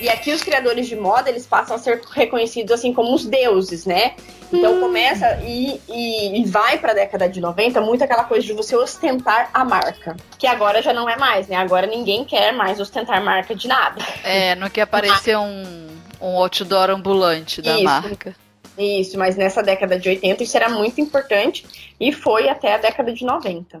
E aqui os criadores de moda, eles passam a ser reconhecidos assim como os deuses, né? Então hum. começa e, e, e vai para a década de 90 muito aquela coisa de você ostentar a marca. Que agora já não é mais, né? Agora ninguém quer mais ostentar marca de nada. É, não quer aparecer um, um outdoor ambulante da Isso. marca. Isso, mas nessa década de 80 isso era muito importante e foi até a década de 90.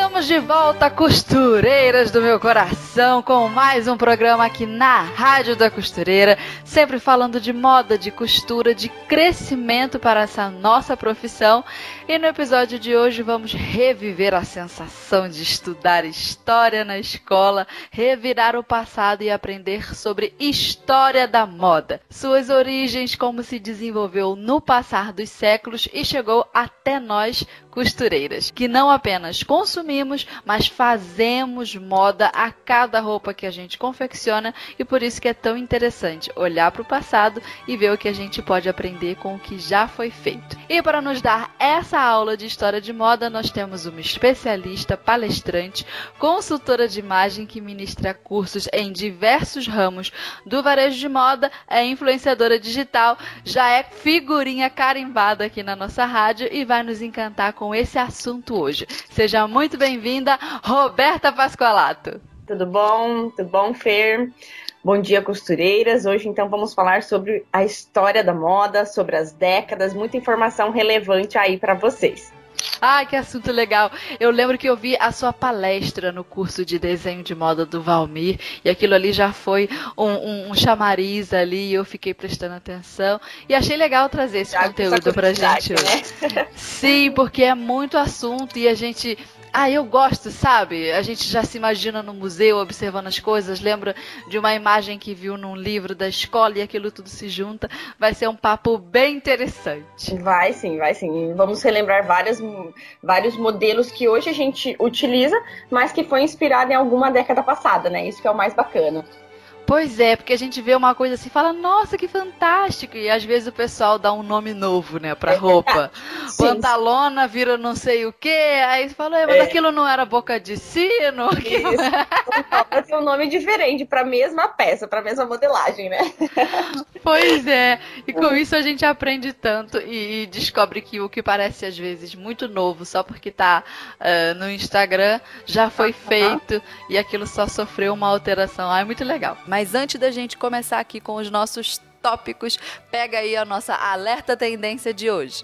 de volta, costureiras do meu coração, com mais um programa aqui na Rádio da Costureira, sempre falando de moda, de costura, de crescimento para essa nossa profissão. E no episódio de hoje vamos reviver a sensação de estudar história na escola, revirar o passado e aprender sobre história da moda, suas origens, como se desenvolveu no passar dos séculos e chegou até nós, costureiras, que não apenas consumimos, mas fazemos moda a cada roupa que a gente confecciona e por isso que é tão interessante olhar para o passado e ver o que a gente pode aprender com o que já foi feito. E para nos dar essa aula de história de moda, nós temos uma especialista, palestrante, consultora de imagem que ministra cursos em diversos ramos do varejo de moda, é influenciadora digital, já é figurinha carimbada aqui na nossa rádio e vai nos encantar com esse assunto hoje. Seja muito bem-vinda, Roberta Pascoalato. Tudo bom? Tudo bom, Fer? Bom dia, costureiras. Hoje, então, vamos falar sobre a história da moda, sobre as décadas, muita informação relevante aí para vocês. Ah, que assunto legal. Eu lembro que eu vi a sua palestra no curso de desenho de moda do Valmir, e aquilo ali já foi um, um, um chamariz ali, e eu fiquei prestando atenção. E achei legal trazer esse já conteúdo pra gente hoje. Né? Sim, porque é muito assunto e a gente ah, eu gosto, sabe? A gente já se imagina no museu observando as coisas, lembra de uma imagem que viu num livro da escola e aquilo tudo se junta. Vai ser um papo bem interessante. Vai sim, vai sim. Vamos relembrar várias, vários modelos que hoje a gente utiliza, mas que foi inspirado em alguma década passada, né? Isso que é o mais bacana. Pois é, porque a gente vê uma coisa assim e fala, nossa, que fantástico. E às vezes o pessoal dá um nome novo, né, pra roupa. Pantalona vira não sei o quê. Aí você fala, mas é. aquilo não era boca de sino. Aquilo... Isso. Tem um nome diferente pra mesma peça, pra mesma modelagem, né? Pois é. E com isso a gente aprende tanto e, descobre que o que parece às vezes muito novo, só porque tá uh, no Instagram, já foi feito e aquilo só sofreu uma alteração. Ah, é muito legal. Mas antes da gente começar aqui com os nossos tópicos, pega aí a nossa alerta tendência de hoje.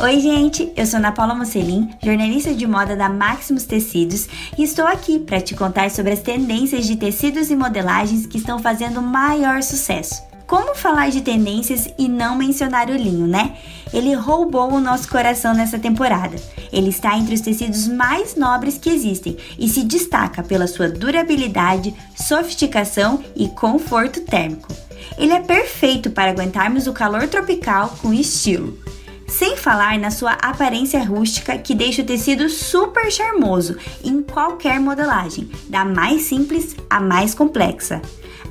Oi, gente! Eu sou Ana Paula Mocelin, jornalista de moda da Maximus Tecidos, e estou aqui para te contar sobre as tendências de tecidos e modelagens que estão fazendo maior sucesso. Como falar de tendências e não mencionar o linho, né? Ele roubou o nosso coração nessa temporada. Ele está entre os tecidos mais nobres que existem e se destaca pela sua durabilidade, sofisticação e conforto térmico. Ele é perfeito para aguentarmos o calor tropical com estilo. Sem falar na sua aparência rústica que deixa o tecido super charmoso em qualquer modelagem, da mais simples à mais complexa.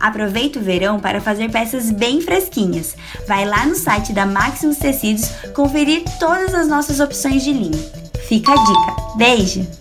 Aproveita o verão para fazer peças bem fresquinhas. Vai lá no site da Maximus Tecidos conferir todas as nossas opções de linho. Fica a dica. Beijo!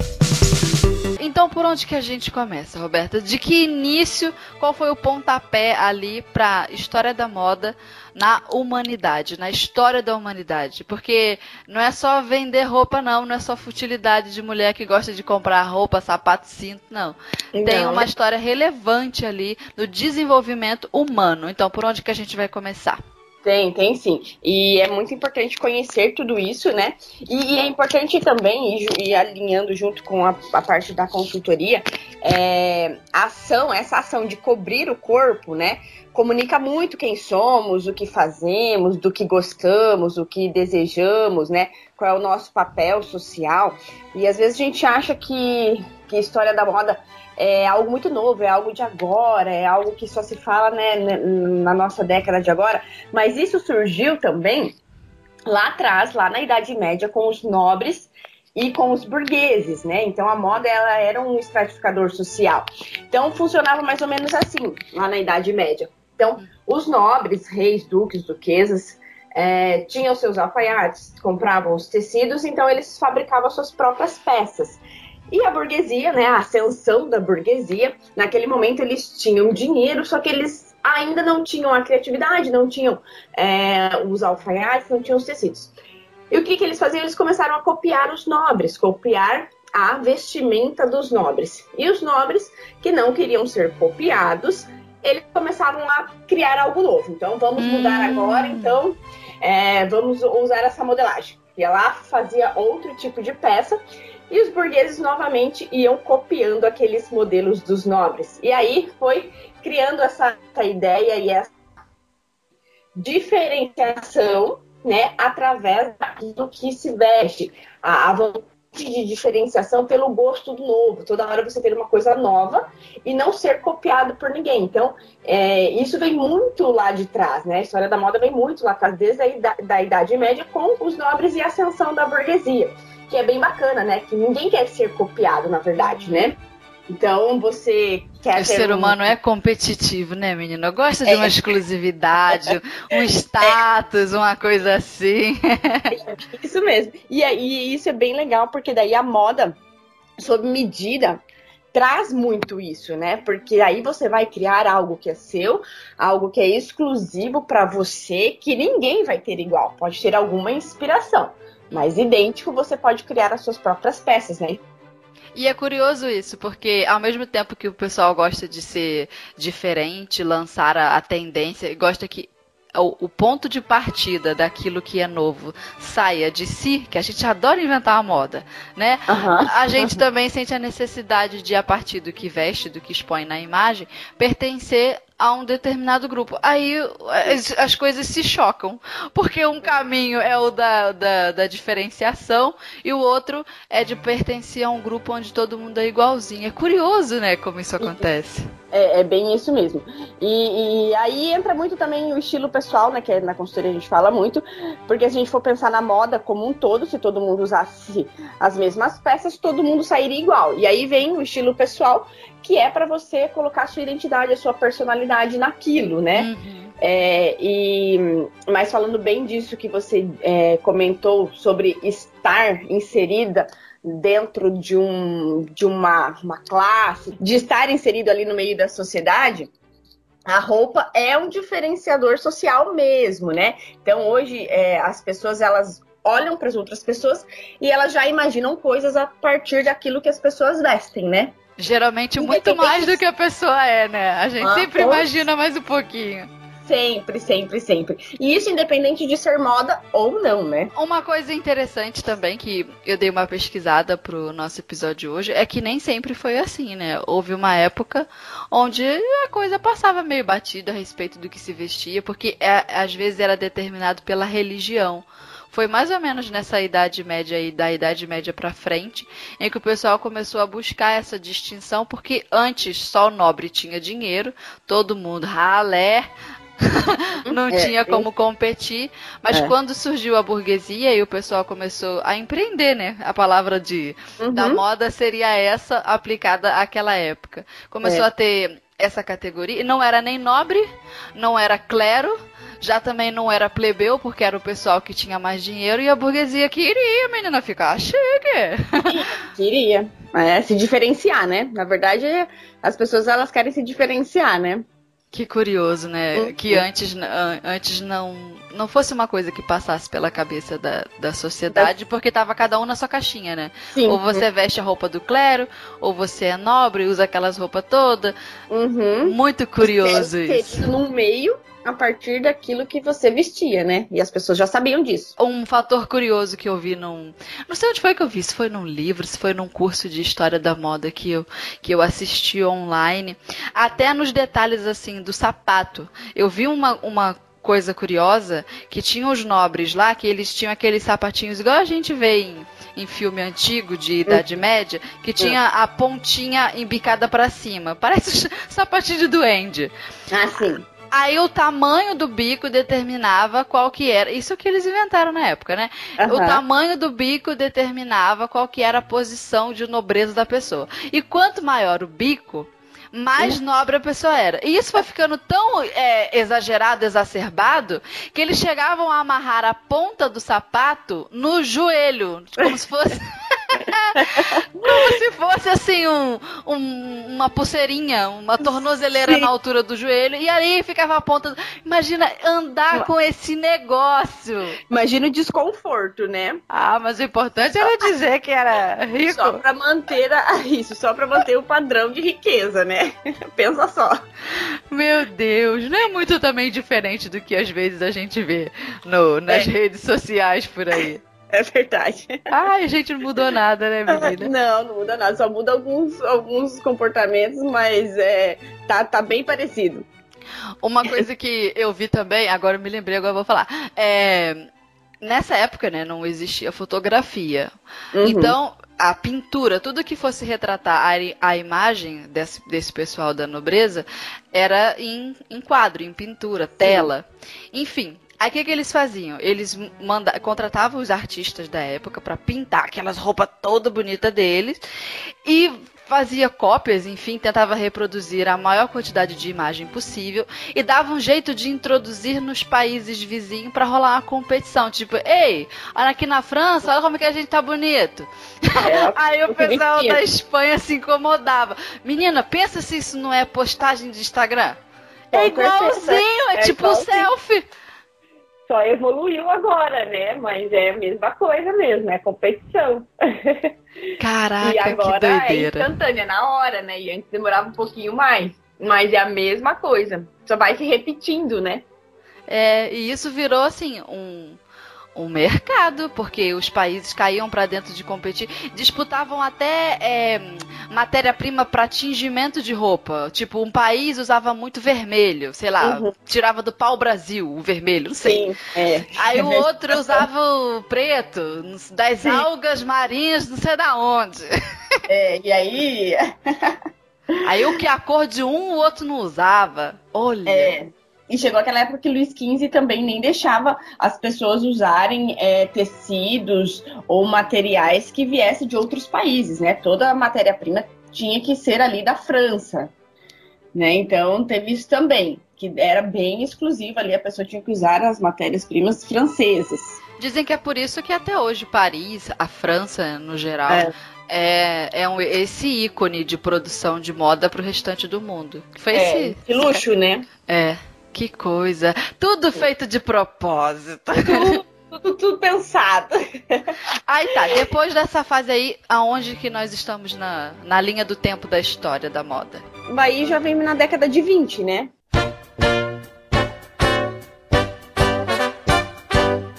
Então, por onde que a gente começa, Roberta? De que início, qual foi o pontapé ali para história da moda na humanidade, na história da humanidade? Porque não é só vender roupa, não, não é só futilidade de mulher que gosta de comprar roupa, sapato, cinto, não. não. Tem uma história relevante ali no desenvolvimento humano. Então, por onde que a gente vai começar? Tem, tem sim. E é muito importante conhecer tudo isso, né? E, e é importante também, e, alinhando junto com a, a parte da consultoria, é, a ação, essa ação de cobrir o corpo, né? Comunica muito quem somos, o que fazemos, do que gostamos, o que desejamos, né? Qual é o nosso papel social. E às vezes a gente acha que, que história da moda é algo muito novo, é algo de agora, é algo que só se fala né, na nossa década de agora. Mas isso surgiu também lá atrás, lá na Idade Média, com os nobres e com os burgueses, né? Então a moda ela era um estratificador social. Então funcionava mais ou menos assim lá na Idade Média. Então os nobres, reis, duques, duquesas é, tinham seus alfaiates, compravam os tecidos, então eles fabricavam suas próprias peças. E a burguesia, né, a ascensão da burguesia, naquele momento eles tinham dinheiro, só que eles ainda não tinham a criatividade, não tinham é, os alfaiates, não tinham os tecidos. E o que, que eles faziam? Eles começaram a copiar os nobres, copiar a vestimenta dos nobres. E os nobres que não queriam ser copiados, eles começaram a criar algo novo. Então, vamos hum. mudar agora, então, é, vamos usar essa modelagem. E ela fazia outro tipo de peça e os burgueses novamente iam copiando aqueles modelos dos nobres. E aí foi criando essa, essa ideia e essa diferenciação, né, através do que se veste, a, a de diferenciação pelo gosto do novo. Toda hora você ter uma coisa nova e não ser copiado por ninguém. Então, é, isso vem muito lá de trás, né? A história da moda vem muito lá atrás, desde a idade, da Idade Média, com os nobres e a ascensão da burguesia que é bem bacana, né? Que ninguém quer ser copiado, na verdade, né? Então você quer. O ser humano um... é competitivo, né, menina? Gosta de é. uma exclusividade, um status, uma coisa assim. isso mesmo. E, e isso é bem legal, porque daí a moda, sob medida, traz muito isso, né? Porque aí você vai criar algo que é seu, algo que é exclusivo para você, que ninguém vai ter igual. Pode ter alguma inspiração, mas idêntico, você pode criar as suas próprias peças, né? E é curioso isso, porque ao mesmo tempo que o pessoal gosta de ser diferente, lançar a, a tendência, gosta que o, o, ponto de partida daquilo que é novo saia de si, que a gente adora inventar a moda, né? Uhum. A gente também sente a necessidade de, a partir do que veste, do que expõe na imagem, pertencer a um determinado grupo. Aí as, as, coisas se chocam, porque um caminho é o da, da, da, diferenciação e o outro é de pertencer a um grupo onde todo mundo é igualzinho. É curioso, né, como isso acontece. É, é bem isso mesmo. E, e, aí entra muito também o estilo pessoal, né, que na consultoria a gente fala muito, porque se a gente for pensar na moda como um todo, se todo mundo usasse as mesmas peças, todo mundo sairia igual. E aí vem o estilo pessoal, que é para você colocar a sua identidade, a sua personalidade naquilo, né? Uhum. É, e mas falando bem disso que você é, comentou sobre estar inserida dentro de, um, de uma, uma classe, de estar inserido ali no meio da sociedade, a roupa é um diferenciador social mesmo, né? Então hoje é, as pessoas elas olham para as outras pessoas e elas já imaginam coisas a partir daquilo que as pessoas vestem, né? Geralmente muito mais do que a pessoa é, né? A gente ah, sempre pois... imagina mais um pouquinho. Sempre, sempre, sempre. E isso independente de ser moda ou não, né? Uma coisa interessante também que eu dei uma pesquisada pro nosso episódio hoje é que nem sempre foi assim, né? Houve uma época onde a coisa passava meio batida a respeito do que se vestia, porque é, às vezes era determinado pela religião. Foi mais ou menos nessa idade média aí, da idade média para frente, em que o pessoal começou a buscar essa distinção, porque antes só o nobre tinha dinheiro, todo mundo ralé, não é, tinha como competir, mas é. quando surgiu a burguesia e o pessoal começou a empreender, né? A palavra de uhum. da moda seria essa aplicada àquela época. Começou é. a ter essa categoria, e não era nem nobre, não era clero, já também não era plebeu, porque era o pessoal que tinha mais dinheiro, e a burguesia queria, menina, ficar chique. Queria. É, se diferenciar, né? Na verdade, as pessoas elas querem se diferenciar, né? Que curioso, né? Uhum. Que antes, antes não, não fosse uma coisa que passasse pela cabeça da, da sociedade, porque tava cada um na sua caixinha, né? Sim. Ou você veste a roupa do clero, ou você é nobre, usa aquelas roupas todas. Uhum. Muito curioso você isso. No meio a partir daquilo que você vestia, né? E as pessoas já sabiam disso. Um fator curioso que eu vi num. Não sei onde foi que eu vi, se foi num livro, se foi num curso de história da moda que eu, que eu assisti online. Até nos detalhes assim do sapato. Eu vi uma, uma coisa curiosa que tinha os nobres lá, que eles tinham aqueles sapatinhos igual a gente vê em, em filme antigo de Idade uhum. Média, que tinha a pontinha embicada para cima. Parece sapatinho de duende. Ah, sim. Aí o tamanho do bico determinava qual que era. Isso que eles inventaram na época, né? Uhum. O tamanho do bico determinava qual que era a posição de nobreza da pessoa. E quanto maior o bico, mais uhum. nobre a pessoa era. E isso foi ficando tão é, exagerado, exacerbado, que eles chegavam a amarrar a ponta do sapato no joelho, como se fosse. Como se fosse assim um, um, uma pulseirinha, uma tornozeleira Sim. na altura do joelho, e aí ficava a ponta. Imagina andar com esse negócio. Imagina o desconforto, né? Ah, mas o importante era dizer que era rico. Só pra manter a, isso, só pra manter o padrão de riqueza, né? Pensa só. Meu Deus, não é muito também diferente do que às vezes a gente vê no, nas é. redes sociais por aí. É verdade. Ai, gente não mudou nada, né, menina? Não, não muda nada. Só muda alguns, alguns comportamentos, mas é, tá, tá bem parecido. Uma coisa que eu vi também, agora eu me lembrei, agora eu vou falar. É, nessa época, né, não existia fotografia. Uhum. Então, a pintura, tudo que fosse retratar a, a imagem desse, desse pessoal da nobreza era em, em quadro, em pintura, tela. Enfim, Aí o que, que eles faziam? Eles manda, contratavam os artistas da época para pintar aquelas roupas toda bonita deles e fazia cópias, enfim, tentava reproduzir a maior quantidade de imagem possível e dava um jeito de introduzir nos países vizinhos para rolar uma competição, tipo, ei, olha aqui na França, olha como que a gente tá bonito. É, Aí o pessoal da Espanha se incomodava. Menina, pensa se isso não é postagem de Instagram. É igualzinho, é, é tipo um selfie só evoluiu agora, né? Mas é a mesma coisa mesmo, é competição. Caraca, e agora é instantânea, na hora, né? E antes demorava um pouquinho mais. Mas é a mesma coisa. Só vai se repetindo, né? É, e isso virou assim um um mercado, porque os países caíam para dentro de competir, disputavam até é, matéria-prima para tingimento de roupa. Tipo, um país usava muito vermelho, sei lá, uhum. tirava do pau Brasil o vermelho, não sei. Sim, é. Aí o outro usava o preto, das Sim. algas marinhas, não sei da onde. É, e aí. aí o que a cor de um, o outro não usava. Olha. É. E chegou aquela época que Luiz XV também nem deixava as pessoas usarem é, tecidos ou materiais que viessem de outros países, né? Toda a matéria-prima tinha que ser ali da França, né? Então teve isso também, que era bem exclusivo ali, a pessoa tinha que usar as matérias-primas francesas. Dizem que é por isso que até hoje Paris, a França no geral, é é, é um, esse ícone de produção de moda para o restante do mundo. Foi é, esse, esse luxo, né? É. Que coisa. Tudo feito de propósito. Tudo, tudo, pensado. Aí tá, depois dessa fase aí, aonde que nós estamos na, na linha do tempo da história da moda? Aí já vem na década de 20, né?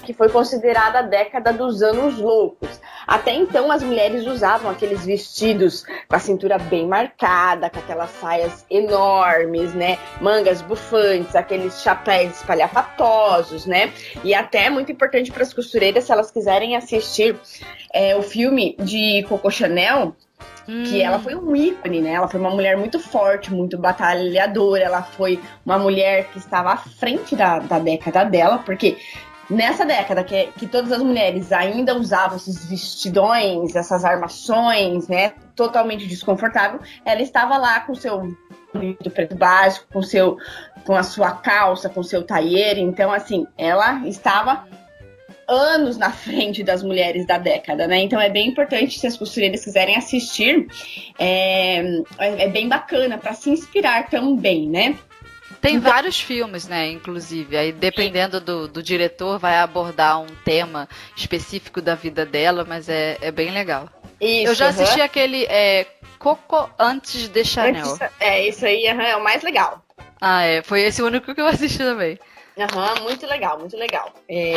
Que foi considerada a década dos anos loucos. Até então, as mulheres usavam aqueles vestidos com a cintura bem marcada, com aquelas saias enormes, né? Mangas bufantes, aqueles chapéus espalhafatosos, né? E até é muito importante para as costureiras, se elas quiserem assistir é, o filme de Coco Chanel, que ela foi um ícone, né? Ela foi uma mulher muito forte, muito batalhadora. Ela foi uma mulher que estava à frente da, da década dela, porque nessa década que, que todas as mulheres ainda usavam esses vestidões, essas armações, né, totalmente desconfortável, ela estava lá com seu do preto básico, com seu com a sua calça, com seu tailleur, então assim, ela estava anos na frente das mulheres da década, né? Então é bem importante se as costureiras quiserem assistir, é, é bem bacana para se inspirar também, né? Tem então... vários filmes, né? Inclusive. Aí, dependendo do, do diretor, vai abordar um tema específico da vida dela, mas é, é bem legal. Isso, Eu já assisti uhum. aquele é, Coco antes de Chanel. É, isso aí uhum, é o mais legal. Ah, é. Foi esse o único que eu assisti também. Aham, muito legal, muito legal. É,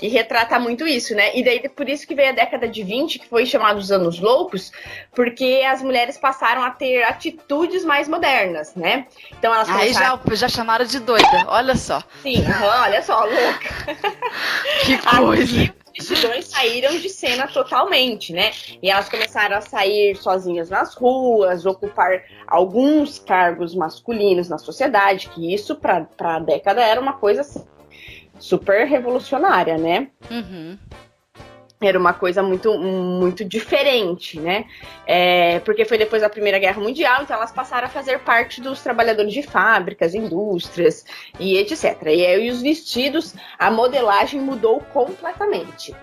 e retrata muito isso, né? E daí por isso que veio a década de 20, que foi chamada os anos loucos, porque as mulheres passaram a ter atitudes mais modernas, né? Então elas Aí já, já chamaram de doida, olha só. Sim, aham, olha só, louca. Que coisa. Multidões saíram de cena totalmente, né? E elas começaram a sair sozinhas nas ruas, ocupar alguns cargos masculinos na sociedade, que isso para a década era uma coisa assim, super revolucionária, né? Uhum era uma coisa muito, muito diferente, né? É, porque foi depois da Primeira Guerra Mundial, então elas passaram a fazer parte dos trabalhadores de fábricas, indústrias e etc. E aí os vestidos, a modelagem mudou completamente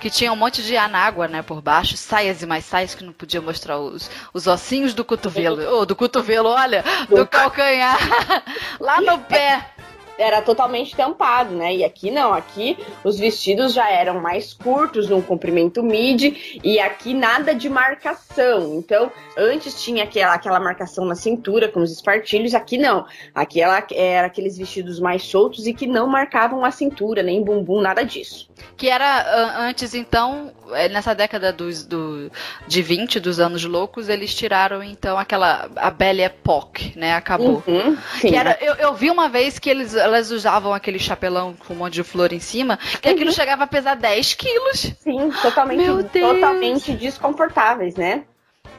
que tinha um monte de anágua, né, por baixo, saias e mais saias que não podia mostrar os, os ossinhos do cotovelo. Oh, do cotovelo, olha, do calcanhar, lá no pé era totalmente tampado, né? E aqui não, aqui os vestidos já eram mais curtos, num comprimento midi, e aqui nada de marcação. Então, antes tinha aquela, aquela marcação na cintura com os espartilhos, aqui não. Aqui ela era aqueles vestidos mais soltos e que não marcavam a cintura, nem bumbum, nada disso. Que era antes, então, é, nessa década dos, do, de 20, dos anos loucos, eles tiraram, então, aquela a Belle Époque, né? Acabou. Uhum, sim, que era, eu, eu vi uma vez que eles elas usavam aquele chapelão com um monte de flor em cima, que aquilo uhum. chegava a pesar 10 quilos. Sim, totalmente, totalmente desconfortáveis, né?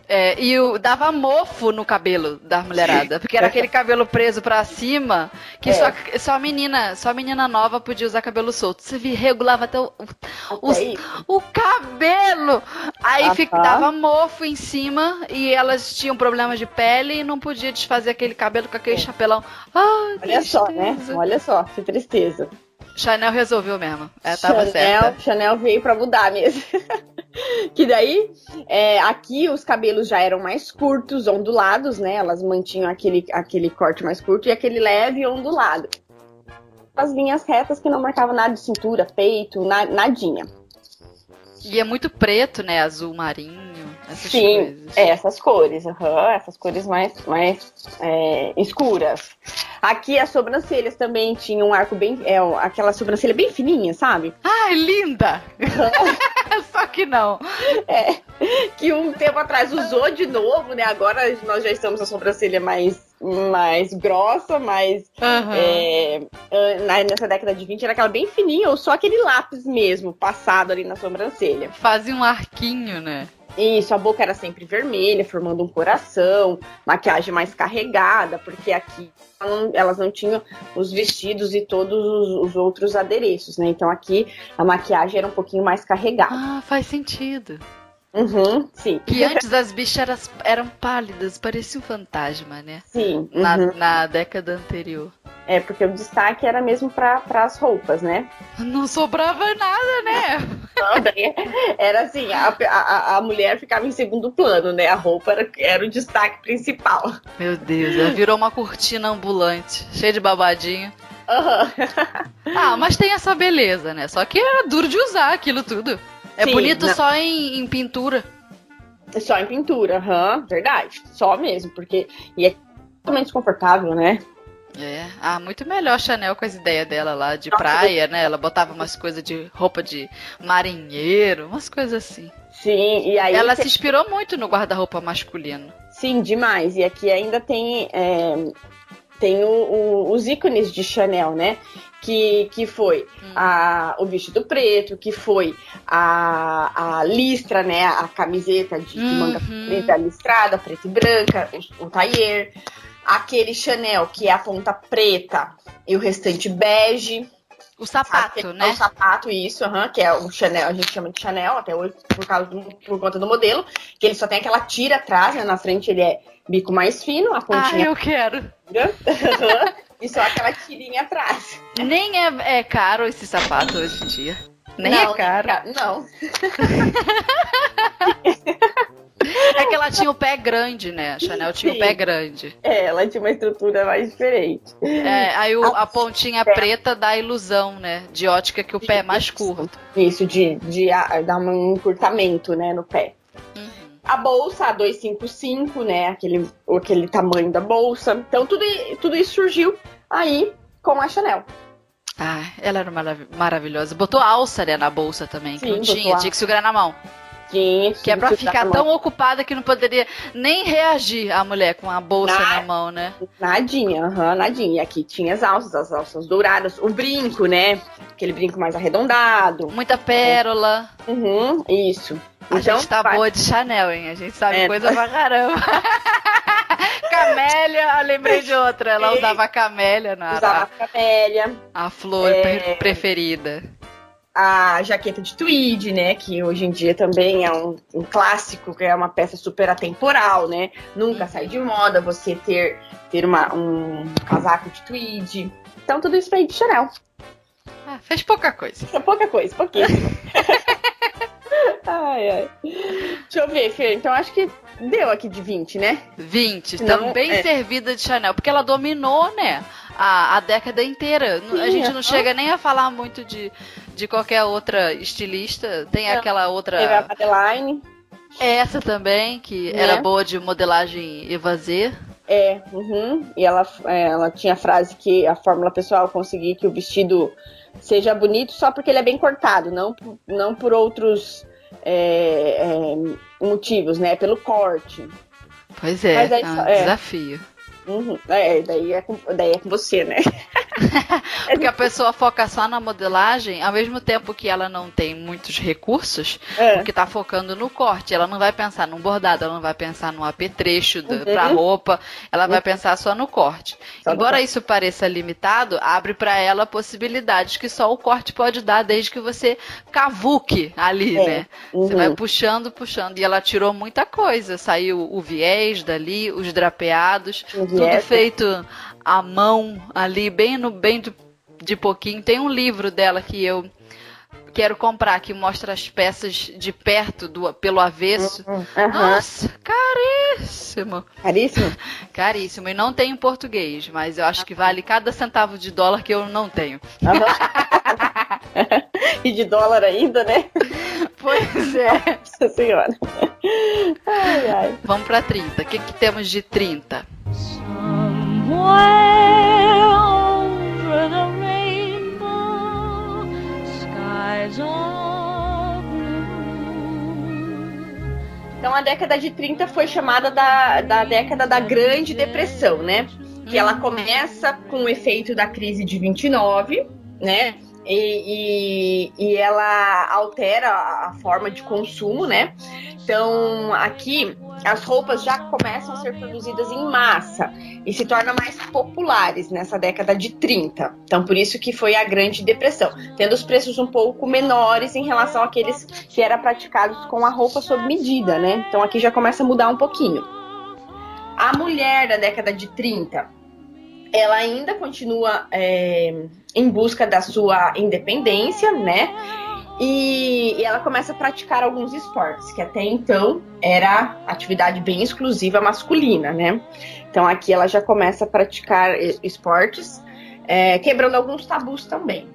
É, e o, dava mofo no cabelo da mulherada, porque era aquele cabelo preso para cima, que é. só, só a menina, só menina nova podia usar cabelo solto. Você via, regulava até o, o, o cabelo. Aí fica, dava mofo em cima e elas tinham problemas de pele e não podia desfazer aquele cabelo com aquele é. chapelão. Ai, Olha só, né? Olha só, que tristeza. Chanel resolveu mesmo. É, tava Chanel, certa. Chanel veio para mudar mesmo. que daí, é, aqui os cabelos já eram mais curtos, ondulados, né? Elas mantinham aquele, aquele corte mais curto e aquele leve ondulado. As linhas retas que não marcavam nada de cintura, peito, na, nadinha. E é muito preto, né? Azul marinho. Essas Sim, coisas. É, essas cores, uhum, essas cores mais, mais é, escuras. Aqui as sobrancelhas também tinham um arco bem. É, aquela sobrancelha bem fininha, sabe? Ai, linda! Só que não. É. Que um tempo atrás usou de novo, né? Agora nós já estamos a sobrancelha mais mais grossa, mais. Uhum. É, nessa década de 20 era aquela bem fininha, ou só aquele lápis mesmo, passado ali na sobrancelha. Fazia um arquinho, né? Isso, a boca era sempre vermelha, formando um coração, maquiagem mais carregada, porque aqui elas não tinham os vestidos e todos os, os, outros adereços, né? Então aqui a maquiagem era um pouquinho mais carregada. Ah, faz sentido. Uhum, sim. Que antes as bichas eram, eram pálidas, parecia um fantasma, né? Sim. Uhum. Na, na década anterior. É, porque o destaque era mesmo para as roupas, né? Não sobrava nada, né? era assim, a, a, a mulher ficava em segundo plano, né? A roupa era, era o destaque principal. Meu Deus, ela virou uma cortina ambulante, cheia de babadinho. Uhum. ah, mas tem essa beleza, né? Só que era duro de usar aquilo tudo. É Sim, bonito não. só em, em, pintura. Só em pintura, uhum, verdade. Só mesmo, porque. E é totalmente desconfortável, né? É, ah, muito melhor Chanel com as ideias dela lá de Nossa, praia, né? Ela botava umas coisas de roupa de marinheiro, umas coisas assim. Sim, e aí. Ela se inspirou muito no guarda-roupa masculino. Sim, demais. E aqui ainda tem. É, tem o, o, os ícones de Chanel, né? Que, que foi hum. a, o vestido preto, que foi a, a listra, né? A camiseta de, de manga uhum. preta listrada, preta e branca, o, o tailleur aquele Chanel que é a ponta preta e o restante bege. O sapato, sabe? né? É o sapato, isso, uhum, que é o Chanel, a gente chama de Chanel até hoje por, causa do, por conta do modelo, que ele só tem aquela tira atrás, né? Na frente ele é bico mais fino, a pontinha. Ah, eu quero. e só aquela tirinha atrás. Nem é, é caro esse sapato hoje em dia. Nem é não, é caro. Não. É que ela tinha o pé grande, né? A Chanel tinha Sim. o pé grande. É, ela tinha uma estrutura mais diferente. É, aí o, a pontinha preta dá a ilusão, né? De ótica que o pé é mais curto. Isso, de, de, de dar um encurtamento, né, no pé. Uhum. A bolsa, a 255, né? Aquele, aquele tamanho da bolsa. Então, tudo, tudo isso surgiu aí com a Chanel. Ah, ela era marav maravilhosa. Botou alça né, na bolsa também, Sim, que não tinha, tinha que segurar na mão. Que é pra ficar tão ocupada que não poderia nem reagir a mulher com a bolsa na mão, né? Nadinha, aham, uhum, nadinha. E aqui tinha as alças, as alças douradas, o brinco, né? Aquele brinco mais arredondado. Muita pérola. Uhum, isso. A então, gente tá vai... boa de Chanel, hein? A gente sabe é. coisa pra caramba. camélia, lembrei de outra. Ela usava camélia na. Usava a camélia. A flor é... preferida. A jaqueta de tweed, né? Que hoje em dia também é um, um clássico, que é uma peça super atemporal, né? Nunca uhum. sai de moda você ter, ter uma, um casaco de tweed. Então tudo isso veio de Chanel. Ah, fez pouca coisa. Fez pouca coisa, pouquíssimo. ai, ai. Deixa eu ver, Fê. Então acho que deu aqui de 20, né? 20. Não, bem é. servida de Chanel. Porque ela dominou, né? A, a década inteira. Sim, a gente não chega nem a falar muito de, de qualquer outra estilista. Tem não. aquela outra. Teve a Madeline. Essa também, que né? era boa de modelagem evasê. É, uhum. e ela, é, ela tinha a frase que a fórmula pessoal conseguir que o vestido seja bonito só porque ele é bem cortado, não, não por outros é, é, motivos, né? Pelo corte. Pois é, aí, é um é. desafio. Uhum. É, daí é, com, daí é com você, né? Porque a pessoa foca só na modelagem, ao mesmo tempo que ela não tem muitos recursos, é. porque tá focando no corte. Ela não vai pensar num bordado, ela não vai pensar num apetrecho uhum. pra roupa, ela vai uhum. pensar só no corte. Só Embora no isso pareça limitado, abre para ela possibilidades que só o corte pode dar, desde que você cavuque ali, é. né? Uhum. Você vai uhum. puxando, puxando. E ela tirou muita coisa. Saiu o viés dali, os drapeados, tudo feito à mão ali, bem no bem de, de pouquinho. Tem um livro dela que eu quero comprar que mostra as peças de perto do pelo avesso. Uhum. Nossa, caríssimo. Caríssimo? Caríssimo. E não tem em português, mas eu acho que vale cada centavo de dólar que eu não tenho. Uhum. e de dólar ainda, né? Pois é. Nossa senhora. Ai, ai. Vamos para 30. O que, que temos de 30? Então a década de 30 foi chamada da, da década da Grande Depressão, né? Que ela começa com o efeito da crise de 29, né? E, e, e, ela altera a forma de consumo, né? Então, aqui as roupas já começam a ser produzidas em massa e se tornam mais populares nessa década de 30. Então, por isso que foi a Grande Depressão, tendo os preços um pouco menores em relação àqueles que eram praticados com a roupa sob medida, né? Então, aqui já começa a mudar um pouquinho. A mulher da década de 30, ela ainda continua é, em busca da sua independência, né? E, e, ela começa a praticar alguns esportes, que até então era atividade bem exclusiva masculina, né? Então aqui ela já começa a praticar esportes, é, quebrando alguns tabus também.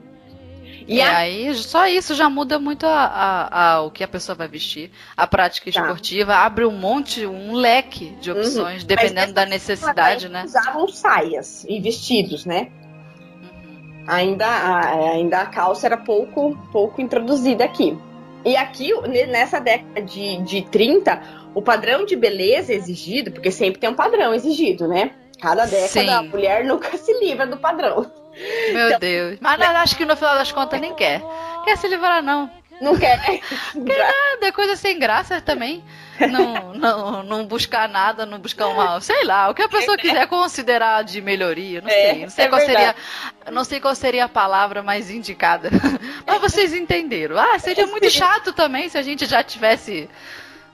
E a... aí só isso já muda muito a, a, a, o que a pessoa vai vestir. A prática tá. esportiva abre um monte, um leque de uhum. opções, uhum. dependendo da necessidade, né? Usavam saias e vestidos, né? ainda a, ainda a calça era pouco, pouco introduzida aqui. E aqui, nessa década de, de 30, o padrão de beleza exigido, porque sempre tem um padrão exigido, né? Cada década Sim. a mulher nunca se livra do padrão. Meu então, Deus. Mas acho que no final das contas nem quer. Quer se livrar, não. Não quer? Quer nada, é coisa sem graça também. Não, não, não buscar nada, não buscar uma. Sei lá, o que a pessoa quiser considerar de melhoria, não é, sei. Não sei, é qual seria, não sei qual seria a palavra mais indicada. Mas vocês entenderam. Ah, seria muito chato também se a gente já tivesse.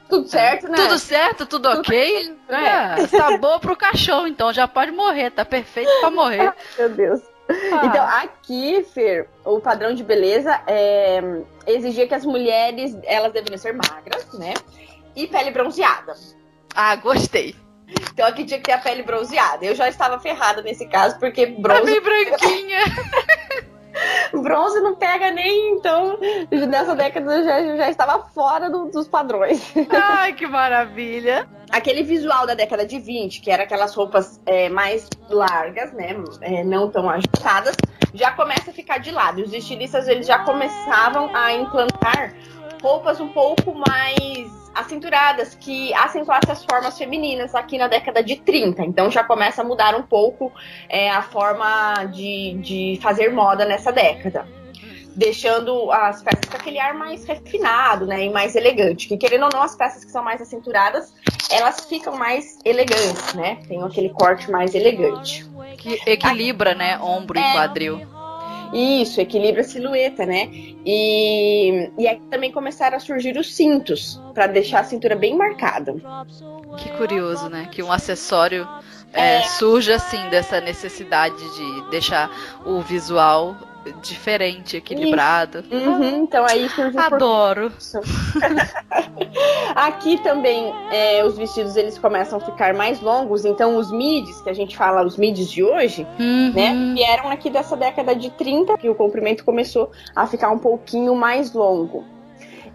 Tudo certo, né? Tudo certo, tudo, tudo ok. Né? É, tá boa pro cachorro, então já pode morrer, tá perfeito pra morrer. Meu Deus. Ah. Então, aqui, Fer, o padrão de beleza é, exigia que as mulheres elas deveriam ser magras, né? E pele bronzeada. Ah, gostei. Então aqui tinha que ter a pele bronzeada. Eu já estava ferrada nesse caso, porque bronze. Tá bem branquinha. Bronze não pega nem, então, nessa década já, já estava fora do, dos padrões. Ai, que maravilha! Aquele visual da década de 20, que era aquelas roupas é, mais largas, né? É, não tão ajustadas, já começa a ficar de lado. Os estilistas eles já começavam a implantar roupas um pouco mais acinturadas, que acentuassem as formas femininas aqui na década de 30. Então já começa a mudar um pouco é, a forma de, de fazer moda nessa década. Deixando as peças com aquele ar mais refinado, né? E mais elegante. Que querendo ou não, as peças que são mais acinturadas, elas ficam mais elegantes, né? Tem aquele corte mais elegante. Que equilibra, né? Ombro é, e quadril. Isso, equilibra a silhueta, né? E, e aí também começaram a surgir os cintos, para deixar a cintura bem marcada. Que curioso, né? Que um acessório é, é. surge assim dessa necessidade de deixar o visual diferente, equilibrado. Uhum, então aí surge Adoro. Aqui também é, os vestidos eles começam a ficar mais longos, então os midis, que a gente fala os midis de hoje, uhum. né, vieram aqui dessa década de 30, que o comprimento começou a ficar um pouquinho mais longo.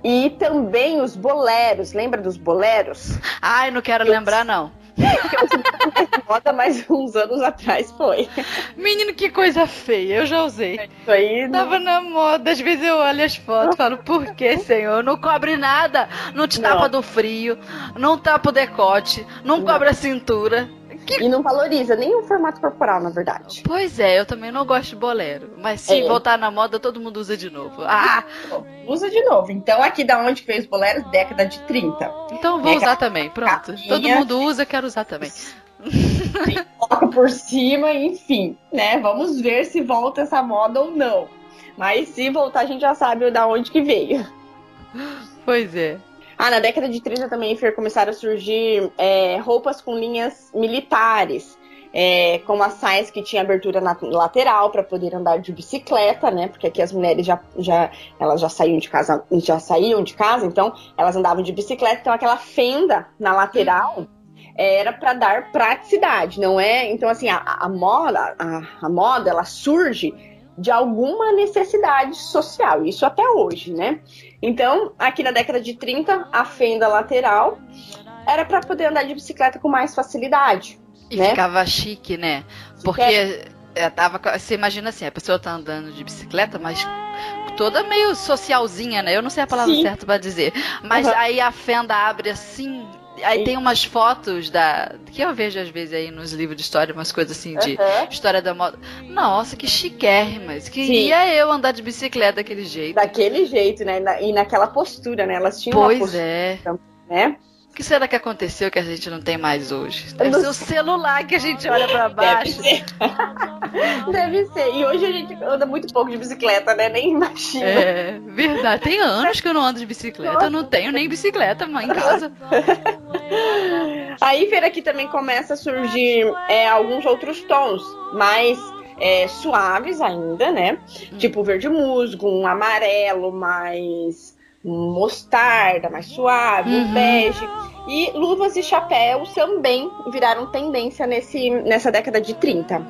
E também os boleros, lembra dos boleros? Ai, não quero lembrar não moda, mas uns anos atrás foi. Menino, que coisa feia, eu já usei. Isso aí. Tava na moda, às vezes eu olho as fotos e falo, por que, senhor? Não cobre nada, não te tapa não. do frio, não tapa o decote, não, não. cobre a cintura. Que... E não valoriza nem o formato corporal, na verdade. Pois é, eu também não gosto de bolero. Mas se é. voltar na moda, todo mundo usa de novo. Ah! Usa de novo. Então, aqui da onde fez bolero? Década de 30. Então, vou usar também. Pronto. Capinha. Todo mundo usa, quero usar também. Coloca por cima, enfim, né? Vamos ver se volta essa moda ou não. Mas se voltar, a gente já sabe da onde que veio. Pois é. Ah, na década de 30 também, Fer, começaram a surgir é, roupas com linhas militares. É, como as saias que tinha abertura na lateral para poder andar de bicicleta, né? Porque aqui as mulheres já, já elas já saíam de casa, já saíam de casa, então elas andavam de bicicleta, então aquela fenda na lateral era para dar praticidade, não é? Então assim a, a moda, a, a moda ela surge de alguma necessidade social, isso até hoje, né? Então, aqui na década de 30, a fenda lateral era para poder andar de bicicleta com mais facilidade. E né? ficava chique, né? Porque é, tava, você imagina assim, a pessoa tá andando de bicicleta, mas toda meio socialzinha, né? Eu não sei a palavra Sim. certa para dizer. Mas uhum. aí a fenda abre assim, Aí tem umas fotos da. que eu vejo às vezes aí nos livros de história, umas coisas assim de uhum. história da moda. Nossa, que chiquérrimas. Queria Sim. eu andar de bicicleta daquele jeito. Daquele jeito, né? E naquela postura, né? Elas tinham pois uma postura, é. né? O que será que aconteceu que a gente não tem mais hoje? Deve ser o celular que a gente olha para baixo. Deve ser. Deve ser. E hoje a gente anda muito pouco de bicicleta, né? Nem imagina. É, verdade. Tem anos que eu não ando de bicicleta. Eu não tenho nem bicicleta em casa. Aí, ver aqui também começa a surgir é, alguns outros tons, mais é, suaves ainda, né? Hum. Tipo verde musgo, um amarelo mais mostarda, mais suave, uhum. bege. E luvas e chapéus também viraram tendência nesse, nessa década de 30.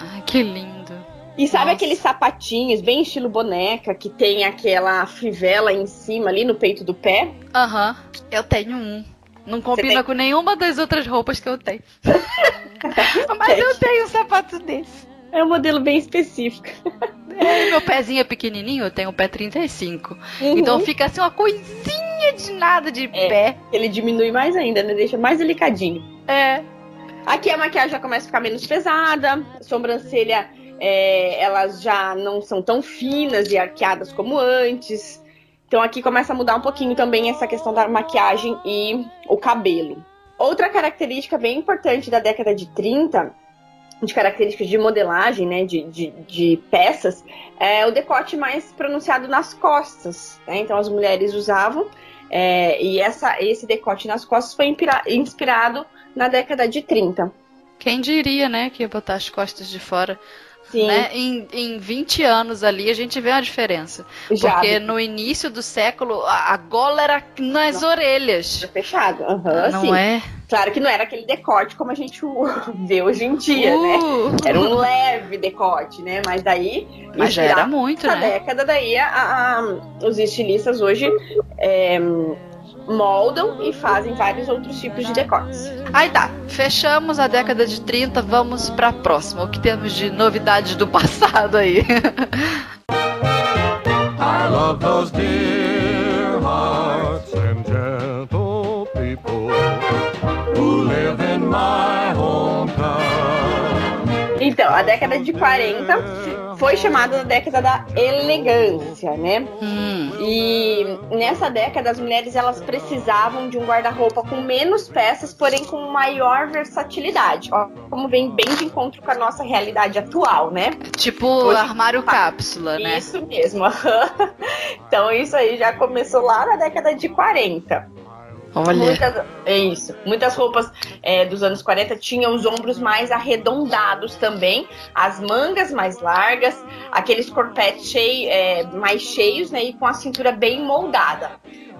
Ai, que lindo. E sabe Nossa. aqueles sapatinhos, bem estilo boneca, que tem aquela fivela em cima ali no peito do pé? Aham, uhum. eu tenho um. Não combina tem... com nenhuma das outras roupas que eu tenho. Mas eu tenho um sapato desse. É um modelo bem específico. É, meu pezinho é pequenininho, eu tenho o pé 35. Uhum. Então fica assim uma coisinha de nada de é, pé. Ele diminui mais ainda, né? Deixa mais delicadinho. É. Aqui a maquiagem já começa a ficar menos pesada, sobrancelha, é, elas já não são tão finas e arqueadas como antes. Então aqui começa a mudar um pouquinho também essa questão da maquiagem e o cabelo. Outra característica bem importante da década de 30 de características de modelagem, né, de, de, de, peças, é o decote mais pronunciado nas costas. Né? Então as mulheres usavam é, e essa, esse decote nas costas foi inspirado na década de 30. Quem diria, né, que ia botar as costas de fora Sim. Né? Em, em 20 anos ali a gente vê uma diferença. Já, Porque no início do século a gola era nas Nossa, orelhas. Era fechado, uhum, não sim. é? Claro que não era aquele decote como a gente vê hoje em dia, né? uh. né? Era um leve leve decote, né? Mas daí. Mas já era muito, né? década, daí a, a, os estilistas hoje é, moldam e fazem vários outros tipos de decotes. Aí tá, fechamos a década de 30, vamos pra próxima. O que temos de novidades do passado aí? I love those dear hearts and gentle people who live in my hometown. Então, a década de 40 foi chamada da década da elegância, né? Hum. E nessa década as mulheres elas precisavam de um guarda-roupa com menos peças, porém com maior versatilidade. Ó, como vem bem de encontro com a nossa realidade atual, né? Tipo Hoje, armário cápsula, né? Isso mesmo. então isso aí já começou lá na década de 40. Olha. Muitas, é isso. Muitas roupas é, dos anos 40 tinham os ombros mais arredondados também, as mangas mais largas, aqueles corpetes cheio, é, mais cheios né, e com a cintura bem moldada.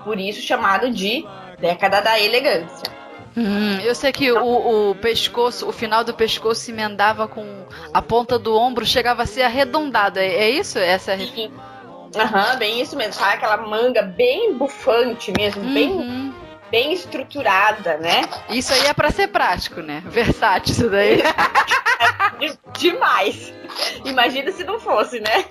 Por isso chamado de década da elegância. Hum, eu sei que o, o, pescoço, o final do pescoço se emendava com a ponta do ombro, chegava a ser arredondado. É, é isso? Essa é. Aham, uhum, bem isso mesmo. Sabe aquela manga bem bufante mesmo, uhum. bem bem estruturada, né? Isso aí é para ser prático, né? Versátil isso daí. Demais. Imagina se não fosse, né?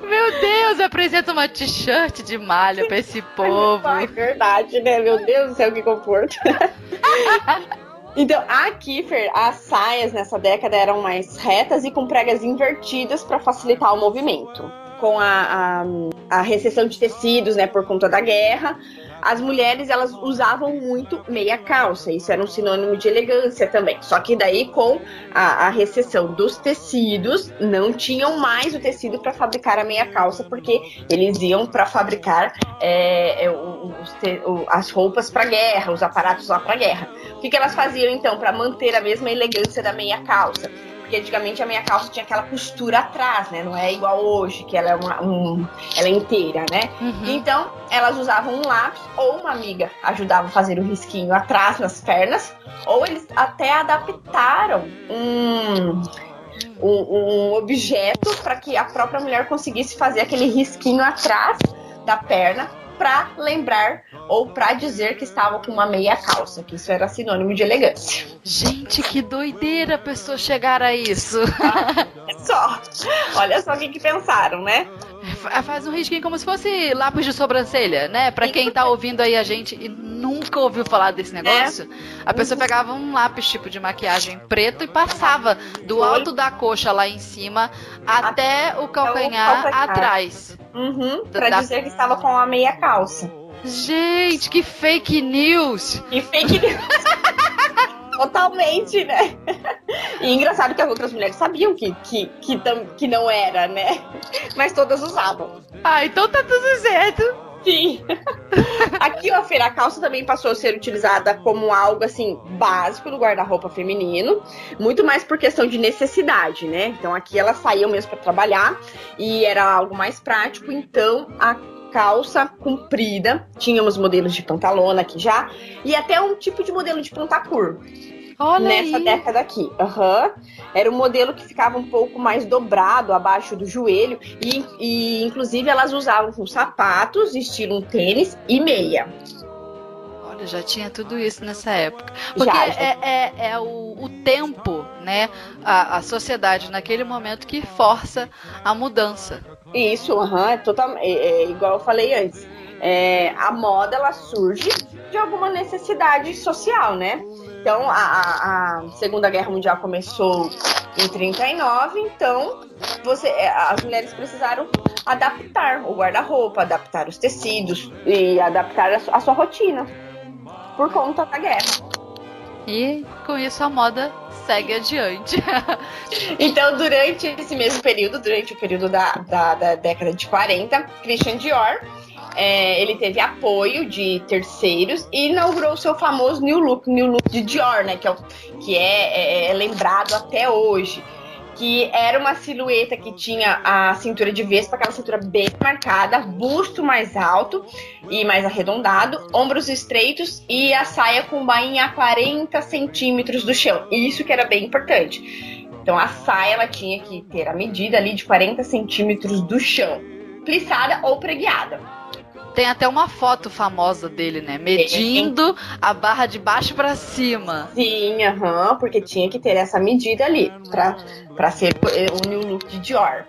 Meu Deus, apresenta uma t-shirt de malha pra esse povo. É verdade, né? Meu Deus do céu, que conforto. Então, aqui, Fer, as saias nessa década eram mais retas e com pregas invertidas para facilitar o movimento. Com a, a, a recessão de tecidos, né, por conta da guerra, as mulheres elas usavam muito meia calça. Isso era um sinônimo de elegância também. Só que daí com a, a recessão dos tecidos, não tinham mais o tecido para fabricar a meia calça, porque eles iam para fabricar é, é os, as roupas para guerra, os aparatos lá para guerra. O que, que elas faziam então para manter a mesma elegância da meia calça? Porque antigamente a minha calça tinha aquela costura atrás, né? Não é igual hoje, que ela é uma um, ela é inteira, né? Uhum. Então, elas usavam um lápis ou uma amiga ajudava a fazer o risquinho atrás nas pernas, ou eles até adaptaram um um, um objeto para que a própria mulher conseguisse fazer aquele risquinho atrás da perna para lembrar ou para dizer que estava com uma meia calça, que isso era sinônimo de elegância. Gente, que doideira a pessoa chegar a isso. é só. Olha só o que, que pensaram, né? Faz um risquinho como se fosse lápis de sobrancelha, né? Para quem tá ouvindo aí a gente e nunca ouviu falar desse negócio, é. a pessoa pegava um lápis tipo de maquiagem preto e passava do alto da coxa lá em cima até o calcanhar, o calcanhar. atrás. Uhum, pra da... dizer que estava com a meia calça. Gente, que fake news! Que fake news! Totalmente, né? E engraçado que as outras mulheres sabiam que, que, que, que não era, né? Mas todas usavam. Ah, então tá tudo certo. Sim. Aqui, ó, Feira, a calça também passou a ser utilizada como algo, assim, básico do guarda-roupa feminino. Muito mais por questão de necessidade, né? Então, aqui elas saíam mesmo para trabalhar e era algo mais prático. Então, a calça comprida, tínhamos modelos de pantalona aqui já, e até um tipo de modelo de pontacur. Olha nessa aí. década aqui. Uhum. Era um modelo que ficava um pouco mais dobrado abaixo do joelho e, e inclusive elas usavam com sapatos, estilo um tênis e meia. Olha, já tinha tudo isso nessa época. Porque já, já. É, é, é o, o, tempo, né? A, a sociedade naquele momento que força a mudança. Isso, uhum, é, total, é, é, igual eu falei antes. É, a moda ela surge de alguma necessidade social, né? Então, a, a, Segunda Guerra Mundial começou em 39, então você, é, as mulheres precisaram adaptar o guarda-roupa, adaptar os tecidos e adaptar a, a sua rotina por conta da guerra. E com isso a moda segue adiante. então, durante esse mesmo período, durante o período da, da, da década de 40, Christian Dior é, ele teve apoio de terceiros e inaugurou o seu famoso New Look, New Look de Dior, né? Que é, que é, é, é lembrado até hoje. Que era uma silhueta que tinha a cintura de vespa, aquela cintura bem marcada, busto mais alto e mais arredondado, ombros estreitos e a saia com bainha a 40 centímetros do chão. Isso que era bem importante Então a saia ela tinha que ter a medida ali de 40 centímetros do chão, plissada ou preguiada. Tem até uma foto famosa dele, né? Medindo a barra de baixo para cima. Sim, aham, porque tinha que ter essa medida ali pra, pra ser o new look de Dior.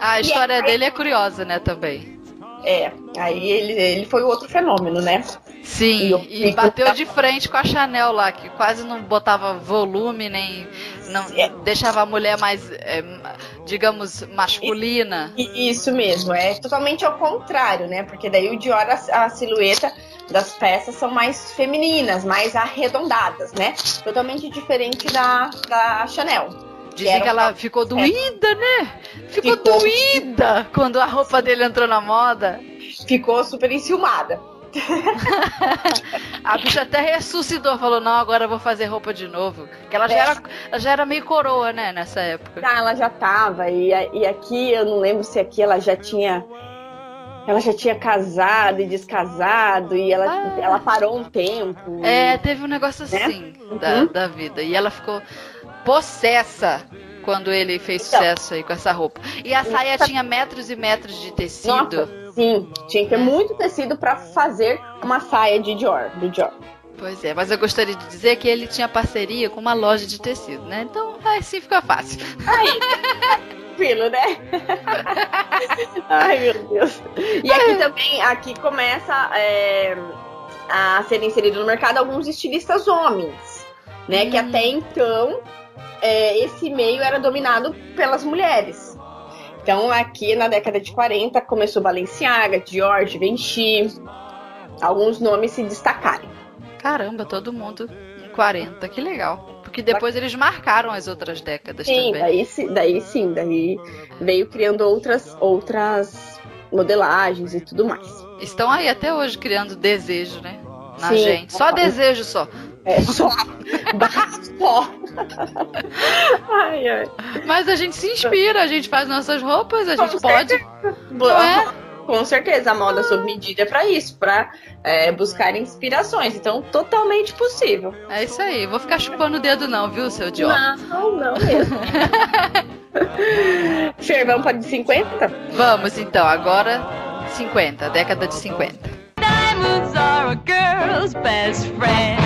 A história aí, dele é curiosa, né, também. É, aí ele, ele foi outro fenômeno, né? Sim, e, e bateu de frente com a Chanel lá, que quase não botava volume, nem não é. deixava a mulher mais, é, digamos, masculina. Isso mesmo, é totalmente ao contrário, né? Porque daí o Dior, a, a silhueta das peças são mais femininas, mais arredondadas, né? Totalmente diferente da, da Chanel. Dizem que ela ficou doída, né? Ficou, ficou doída quando a roupa dele entrou na moda. Ficou super enciumada. A bicha até ressuscitou, falou: Não, agora eu vou fazer roupa de novo. Que ela já, é. era, ela já era meio coroa, né, nessa época. Tá, ela já tava. E, e aqui, eu não lembro se aqui ela já tinha. Ela já tinha casado e descasado, e ela, ah. ela parou um tempo. É, teve um negócio né? assim né? da, uhum. da vida. E ela ficou possessa quando ele fez então, sucesso aí com essa roupa. E a saia tinha metros e metros de tecido. Nossa, sim, tinha que ter muito tecido para fazer uma saia de Dior, do Dior. Pois é, mas eu gostaria de dizer que ele tinha parceria com uma loja de tecido, né? Então, assim fica fácil. Aí, tranquilo, né? Ai, meu Deus. E aqui também, aqui começa é, a ser inserido no mercado alguns estilistas homens, né? Hum. Que até então é, esse meio era dominado pelas mulheres. Então, aqui na década de 40, começou Balenciaga, Dior, Givenchy, alguns nomes se destacarem. Caramba, todo mundo em 40, que legal. Porque depois eles marcaram as outras décadas sim, também. Daí, daí sim, daí veio criando outras, outras modelagens e tudo mais. Estão aí até hoje criando desejo, né? Na sim, gente. Só desejo só. É, só. só. Ai, ai. Mas a gente se inspira, a gente faz nossas roupas, a gente Com pode. É? Com certeza, a moda sob medida é para isso, para é, buscar inspirações. Então, totalmente possível. É isso aí. Vou ficar chupando o dedo, não, viu, seu idiota? Não, não mesmo. Fer, vamos para de 50? Vamos então, agora 50, década de 50. Diamonds are a girl's best friend.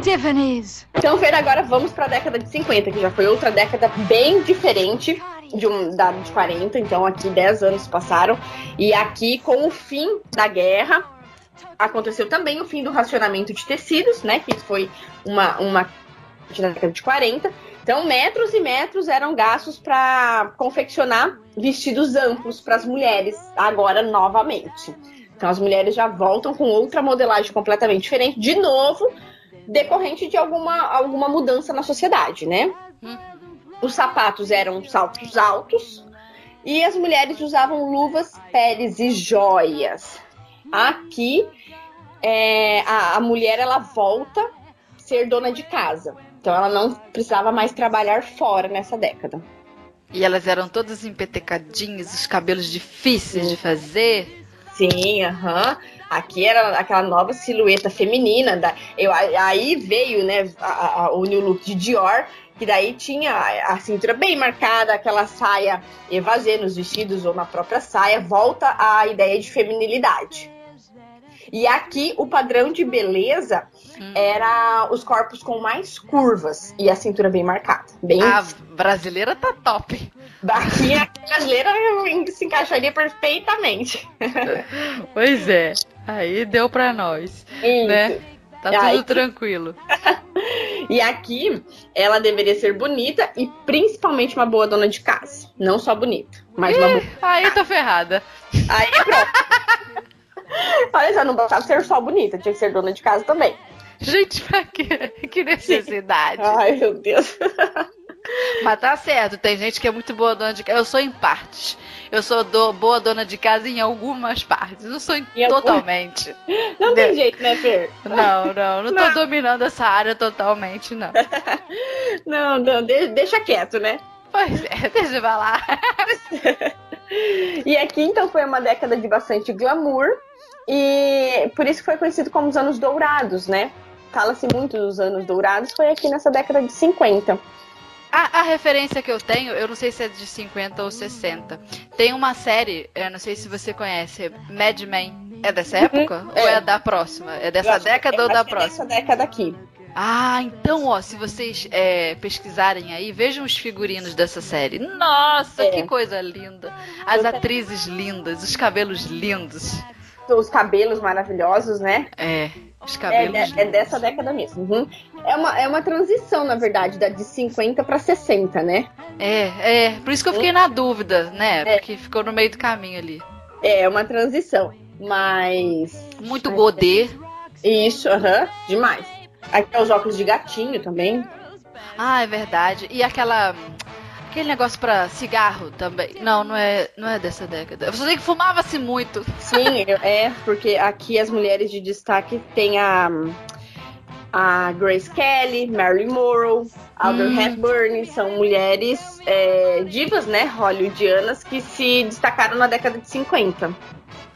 Tiffany's. Então, Fer, agora vamos para a década de 50, que já foi outra década bem diferente de um da de 40. Então, aqui 10 anos passaram. E aqui, com o fim da guerra, aconteceu também o fim do racionamento de tecidos, né? Que foi uma, uma na década de 40. Então, metros e metros eram gastos para confeccionar vestidos amplos para as mulheres, agora novamente. Então, as mulheres já voltam com outra modelagem completamente diferente, de novo, decorrente de alguma, alguma mudança na sociedade, né? Uhum. Os sapatos eram saltos altos e as mulheres usavam luvas, peles e joias. Aqui, é, a, a mulher ela volta a ser dona de casa. Então ela não precisava mais trabalhar fora nessa década. E elas eram todas empetecadinhas, os cabelos difíceis Sim. de fazer. Sim, aham. Uhum. Aqui era aquela nova silhueta feminina. Da, eu, aí veio né, a, a, o new look de Dior, que daí tinha a cintura bem marcada, aquela saia evasê nos vestidos ou na própria saia, volta à ideia de feminilidade. E aqui o padrão de beleza hum. era os corpos com mais curvas e a cintura bem marcada. Bem... A brasileira tá top. Daqui a brasileira se encaixaria perfeitamente. Pois é. Aí deu pra nós. Isso. Né? Tá tudo Aí, tranquilo. e aqui ela deveria ser bonita e principalmente uma boa dona de casa. Não só bonita, mas Ih, uma boa. Aí tô ferrada. Aí pronto. Olha só, não bastava ser só bonita, tinha que ser dona de casa também. Gente, pra quê? Que necessidade. Ai, meu Deus. Mas tá certo, tem gente que é muito boa dona de casa. Eu sou em partes. Eu sou do, boa dona de casa em algumas partes. Não sou em, em totalmente. Algum... Não tem jeito, né, Fer? Não, não. Não, não. tô dominando essa área totalmente, não. não, não. Deixa quieto, né? Pois é, deixa eu falar. e aqui, então, foi uma década de bastante glamour. E por isso foi conhecido como os anos dourados, né? fala-se muito dos anos dourados, foi aqui nessa década de 50. A, a, referência que eu tenho, eu não sei se é de 50 ou 60. Tem uma série, eu não sei se você conhece, Mad Men. É dessa uhum. época? Uhum, ou é. é. da próxima? É dessa década ou da próxima? É dessa década aqui. Ah, então, ó, se vocês é, pesquisarem aí, vejam os figurinos dessa série. Nossa, é. que coisa linda! As atrizes lindas, os cabelos lindos. Os cabelos maravilhosos, né? É, os cabelos. É, é dessa década mesmo. Uhum. É, uma, é uma transição, na verdade, da de 50 para 60, né? É, é. Por isso que eu fiquei na dúvida, né? É. Porque ficou no meio do caminho ali. É, uma transição. Mas. Muito godê. Isso, aham, uhum, demais. Aqui é os óculos de gatinho também. Ah, é verdade. E aquela. Aquele negócio pra cigarro também. Não, não é, não é dessa década. Você sei que fumava-se muito. Sim, é, porque aqui as mulheres de destaque tem a. A Grace Kelly, Marilyn Monroe, Audrey hum. Hepburn, são mulheres é, divas, né, hollywoodianas, que se destacaram na década de 50.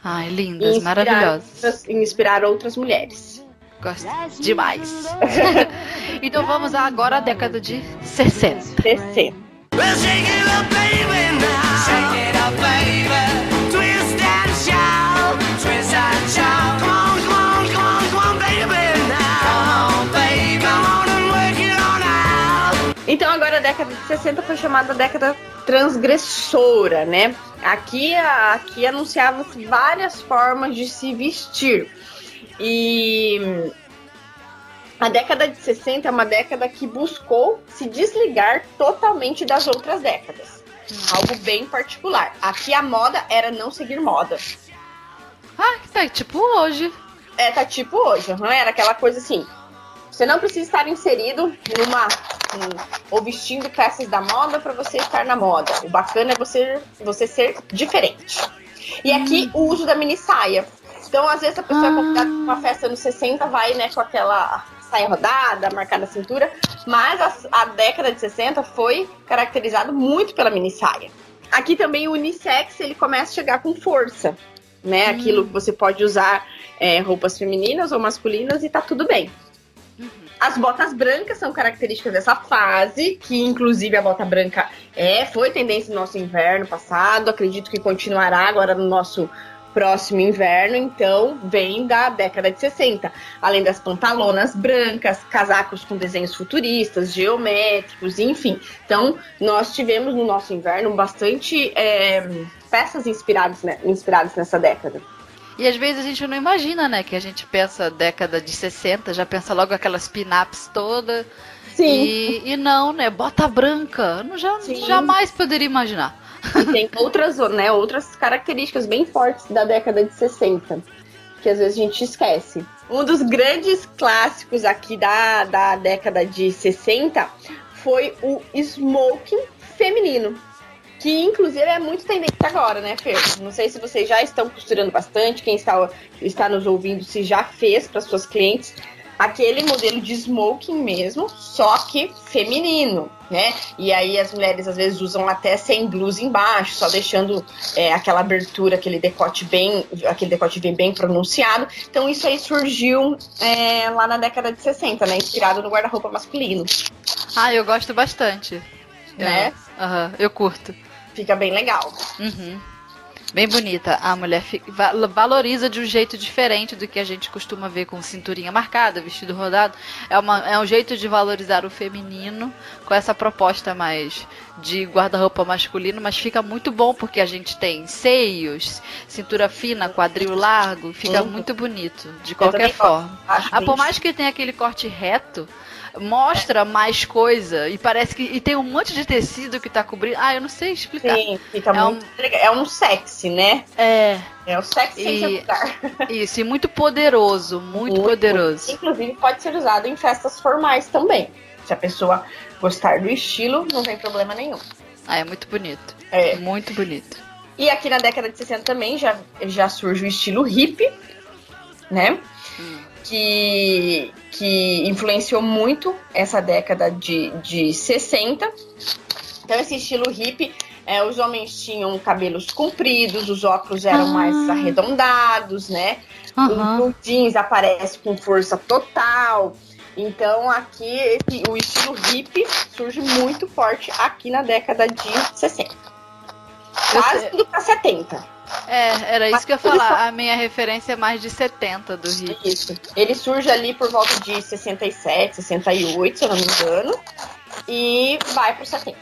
Ai, lindas, maravilhosas. Inspiraram outras mulheres. Gosto demais. então vamos agora à década de 60. 60. Então agora a década de 60 foi chamada década transgressora, né? Aqui, aqui anunciava-se várias formas de se vestir. E a década de 60 é uma década que buscou se desligar totalmente das outras décadas. Algo bem particular. Aqui a moda era não seguir moda. Ah, tá tipo hoje. É, tá tipo hoje. Uhum. Era aquela coisa assim. Você não precisa estar inserido numa. Um, ou vestindo peças da moda para você estar na moda. O bacana é você, você ser diferente. E aqui hum. o uso da mini saia. Então, às vezes, a pessoa ah. é convidada pra uma festa nos 60, vai, né, com aquela saia rodada, marcada na cintura. Mas a, a década de 60 foi caracterizado muito pela mini saia. Aqui também o unissex, ele começa a chegar com força. Né? Hum. Aquilo que você pode usar é, roupas femininas ou masculinas e tá tudo bem. Uhum. As botas brancas são características dessa fase, que inclusive a bota branca é, foi tendência no nosso inverno passado, acredito que continuará agora no nosso próximo inverno, então, vem da década de 60. Além das pantalonas brancas, casacos com desenhos futuristas, geométricos, enfim. Então, nós tivemos no nosso inverno bastante é, peças inspiradas, né, inspiradas nessa década. E às vezes a gente não imagina, né? Que a gente pensa década de 60, já pensa logo aquelas pin-ups todas. Sim. E, e, não, né? Bota branca. Não, já, jamais poderia imaginar. Tem outras, né, outras características bem fortes da década de 60, que às vezes a gente esquece. Um dos grandes clássicos aqui da, da década de 60 foi o smoking feminino. Que inclusive é muito tendência agora, né, Fer? Não sei se vocês já estão costurando bastante, quem está, está nos ouvindo se já fez para suas clientes aquele modelo de smoking mesmo, só que feminino, né? E aí as mulheres às vezes usam até sem blusa embaixo, só deixando é, aquela abertura, aquele decote bem, aquele decote bem, pronunciado. Então isso aí surgiu é, lá na década de 60, né? Inspirado no guarda-roupa masculino. Ah, eu gosto bastante. Né? Aham, uhum, eu curto. Fica bem legal. Uhum. Bem bonita. A mulher valoriza de um jeito diferente do que a gente costuma ver com cinturinha marcada, vestido rodado. É, uma, é um jeito de valorizar o feminino com essa proposta mais de guarda-roupa masculino, mas fica muito bom porque a gente tem seios, cintura fina, quadril largo, fica uhum. muito bonito, de qualquer forma. Ah, por mais que tenha aquele corte reto, mostra mais coisa e parece que e tem um monte de tecido que tá cobrindo. Ah, eu não sei explicar. Sim, fica é muito um, é um sexy, né? É. É o sexy e, Isso, e muito poderoso, muito, muito poderoso. Inclusive pode ser usado em festas formais também. Se a pessoa gostar do estilo, não tem problema nenhum. Ah, é muito bonito. É. Muito bonito. E aqui na década de 60 também já, já surge o estilo hippie, né? Que, que influenciou muito essa década de, de 60. Então, esse estilo hippie, é, os homens tinham cabelos compridos, os óculos eram ah. mais arredondados, né? Uhum. O, o jeans aparece com força total. Então aqui esse, o estilo hip surge muito forte aqui na década de 60. Quase tudo pra 70. É, era isso que eu ia falar. A minha referência é mais de 70 do hip. Isso. Ele surge ali por volta de 67, 68, se eu não me engano. E vai pro 70.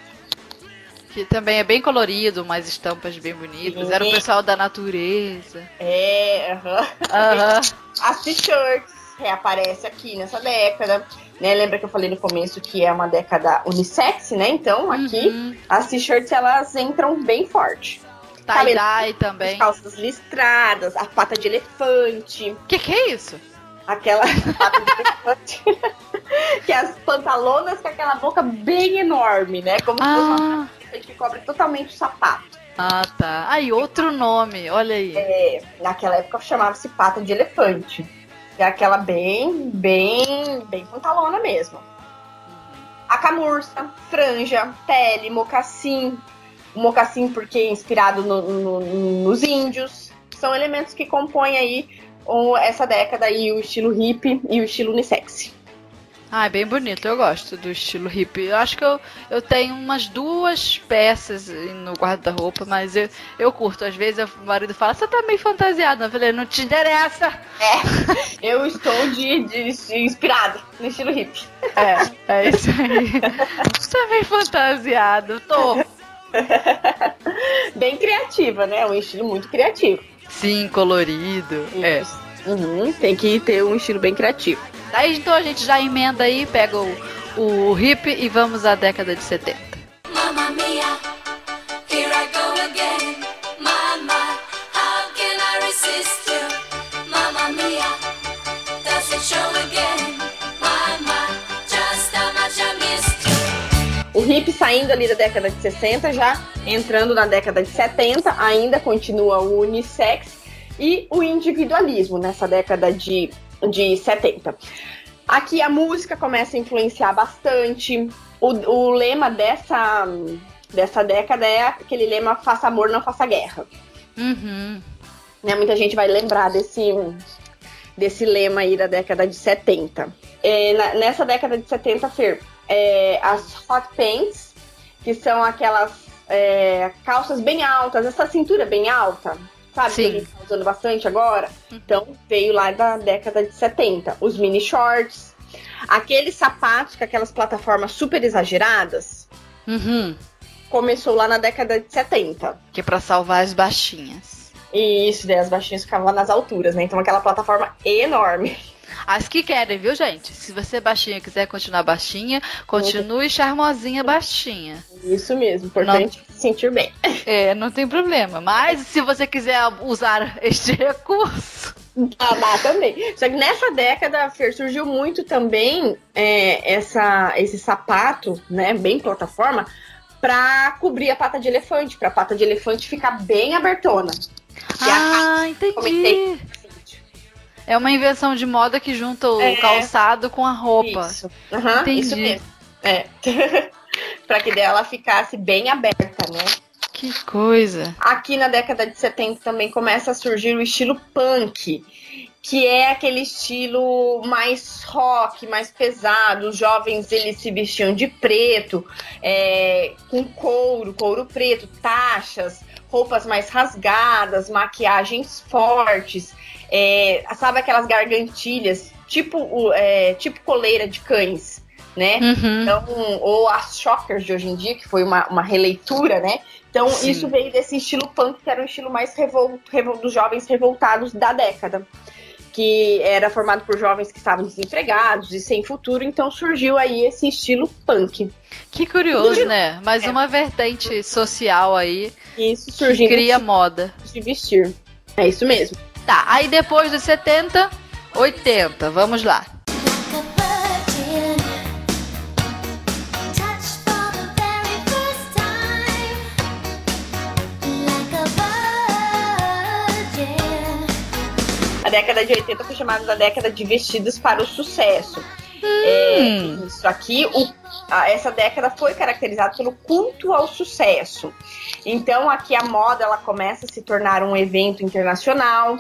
Que também é bem colorido, umas estampas bem bonitas. Sim. Era o pessoal da natureza. É, aham. Uh -huh. As t-shirts reaparece aqui nessa década. Né? Lembra que eu falei no começo que é uma década unissex, né? Então aqui uhum. as t-shirts elas entram bem forte. Tie-dye também. As calças listradas, a pata de elefante. Que, que é isso? Aquela pata de elefante. que é as pantalonas com aquela boca bem enorme, né? Como ah. se fosse uma ah. que cobre totalmente o sapato. Ah, tá. Aí, outro nome, olha aí. É, naquela época chamava-se pata de elefante. É aquela bem, bem, bem pantalona mesmo. A camurça, franja, pele, mocassim. O mocassim porque é inspirado no, no, nos índios. São elementos que compõem aí essa década aí o estilo hippie e o estilo unissex. Ah, é bem bonito, eu gosto do estilo hippie. Eu acho que eu, eu tenho umas duas peças no guarda-roupa, mas eu, eu curto. Às vezes o marido fala, você tá meio fantasiado. Eu falei, não te interessa. É, eu estou de, de, de inspirado no estilo hippie. É, é isso aí. Você tá meio fantasiado, tô. Bem criativa, né? É um estilo muito criativo. Sim, colorido. É. Isso. É. Uhum, tem que ter um estilo bem criativo. Daí então a gente já emenda aí, pega o, o hip e vamos à década de 70. Hip saindo ali da década de 60, já entrando na década de 70, ainda continua o unissex e o individualismo nessa década de de 70. Aqui a música começa a influenciar bastante. O, o lema dessa, dessa década é aquele lema faça amor, não faça guerra. Uhum. Né, muita gente vai lembrar desse, desse lema aí da década de 70. É, na, nessa década de 70, Fer, é, as hot pants, que são aquelas é, calças bem altas, essa cintura bem alta, sabe? Sim. Que a gente tá usando bastante agora. Então, veio lá da década de 70. Os mini shorts, aqueles sapatos com aquelas plataformas super exageradas. Uhum. Começou lá na década de 70. Que é pra salvar as baixinhas. Isso, daí as baixinhas ficavam lá nas alturas, né? Então aquela plataforma enorme. As que querem, viu, gente? Se você baixinha quiser continuar baixinha, continue charmosinha baixinha. Isso mesmo, importante não, se sentir bem. É, não tem problema. Mas se você quiser usar este recurso. Ah, dá também. Só que nessa década, Fer, surgiu muito também é, essa, esse sapato, né, bem plataforma, para cobrir a pata de elefante, para a pata de elefante ficar bem abertona. ah, entendi. Comentei é uma invenção de moda que junta o é. calçado com a roupa. Isso, uhum, Entendi. isso mesmo. É. pra que dela ficasse bem aberta, né? Que coisa. Aqui na década de 70 também começa a surgir o estilo punk, que é aquele estilo mais rock, mais pesado. Os jovens eles se vestiam de preto, é, com couro, couro preto, taxas, roupas mais rasgadas, maquiagens fortes. É, sabe aquelas gargantilhas, tipo, é, tipo coleira de cães, né? Uhum. Então, ou as shockers de hoje em dia, que foi uma, uma releitura, né? Então, Sim. isso veio desse estilo punk, que era um estilo mais revol, revol, dos jovens revoltados da década. Que era formado por jovens que estavam desempregados e sem futuro, então surgiu aí esse estilo punk. Que curioso, né? Mais é. uma vertente social aí. Isso, surgindo. Que cria moda. De vestir. É isso mesmo. Tá, aí depois dos 70, 80, vamos lá. A década de 80 foi chamada da década de vestidos para o sucesso. Hum. É, isso aqui, o, a, essa década foi caracterizada pelo culto ao sucesso. Então aqui a moda ela começa a se tornar um evento internacional.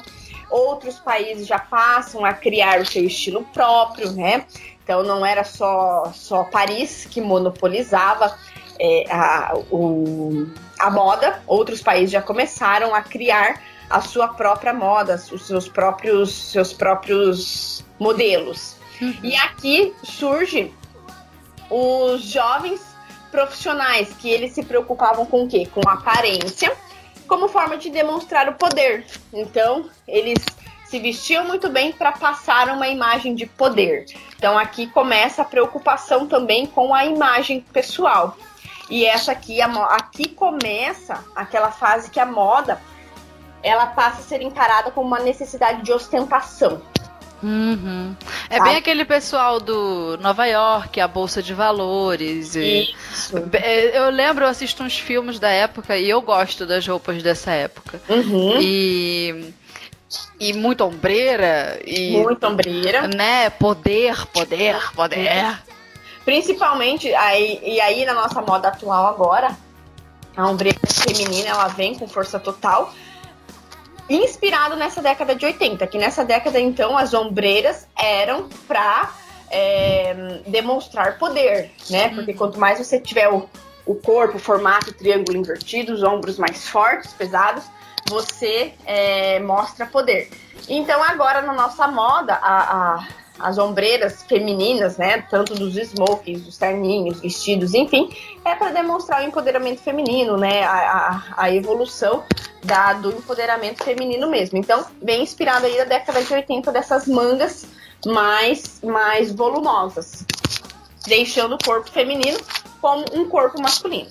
Outros países já passam a criar o seu estilo próprio, né? Então não era só, só Paris que monopolizava é, a, o, a moda, outros países já começaram a criar a sua própria moda, os seus próprios, seus próprios modelos. Uhum. E aqui surge os jovens profissionais que eles se preocupavam com o quê? Com aparência, como forma de demonstrar o poder. Então, eles se vestiam muito bem para passar uma imagem de poder. Então aqui começa a preocupação também com a imagem pessoal. E essa aqui, aqui começa aquela fase que a moda ela passa a ser encarada como uma necessidade de ostentação. Uhum. É bem aquele pessoal do Nova York, a Bolsa de Valores. Isso. É, eu lembro, eu assisto uns filmes da época e eu gosto das roupas dessa época. Uhum. E e muito ombreira e muito ombreira, né? Poder, poder, poder. Principalmente aí e aí na nossa moda atual agora, a ombreira feminina ela vem com força total. Inspirado nessa década de 80, que nessa década então as ombreiras eram para é, demonstrar poder, né? Porque quanto mais você tiver o, o corpo, o formato triângulo invertido, os ombros mais fortes, pesados, você é, mostra poder. Então agora na nossa moda, a, a, as ombreiras femininas, né, tanto dos smokings, dos terninhos, vestidos, enfim, é para demonstrar o empoderamento feminino, né, a, a, a, evolução da, do empoderamento feminino mesmo. Então, bem inspirado aí da década de 80 dessas mangas mais, mais volumosas, deixando o corpo feminino como um corpo masculino.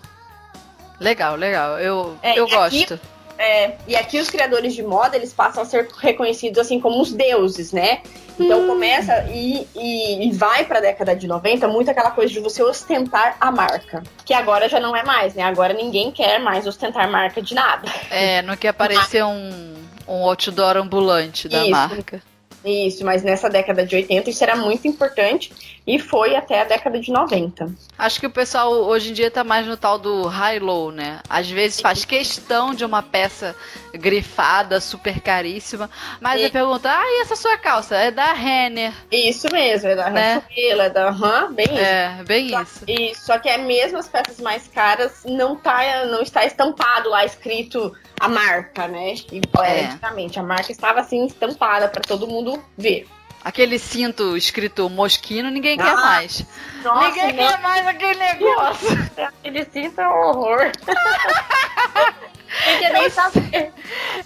Legal, legal. Eu, é, eu gosto. Aqui, é, e aqui os criadores de moda, eles passam a ser reconhecidos assim como os deuses, né? Então hum. começa e, e, e vai para a década de 90 muito aquela coisa de você ostentar a marca. Que agora já não é mais, né? Agora ninguém quer mais ostentar marca de nada. É, não quer aparecer um, um outdoor ambulante da Isso. marca. Isso, mas nessa década de 80 isso era muito importante e foi até a década de 90. Acho que o pessoal hoje em dia tá mais no tal do high-low, né? Às vezes faz questão de uma peça grifada, super caríssima, mas e... pergunta: ah, e essa sua calça? É da Renner. Isso mesmo, é da né? é da uhum, bem isso. É, bem só, isso. isso. Só que é mesmo as peças mais caras, não, tá, não está estampado lá, escrito a marca, né? E, é. Antigamente, a marca estava assim estampada para todo mundo ver. Aquele cinto escrito Mosquino, ninguém ah, quer mais. Nossa, ninguém quer mais aquele negócio. Aquele cinto é um horror.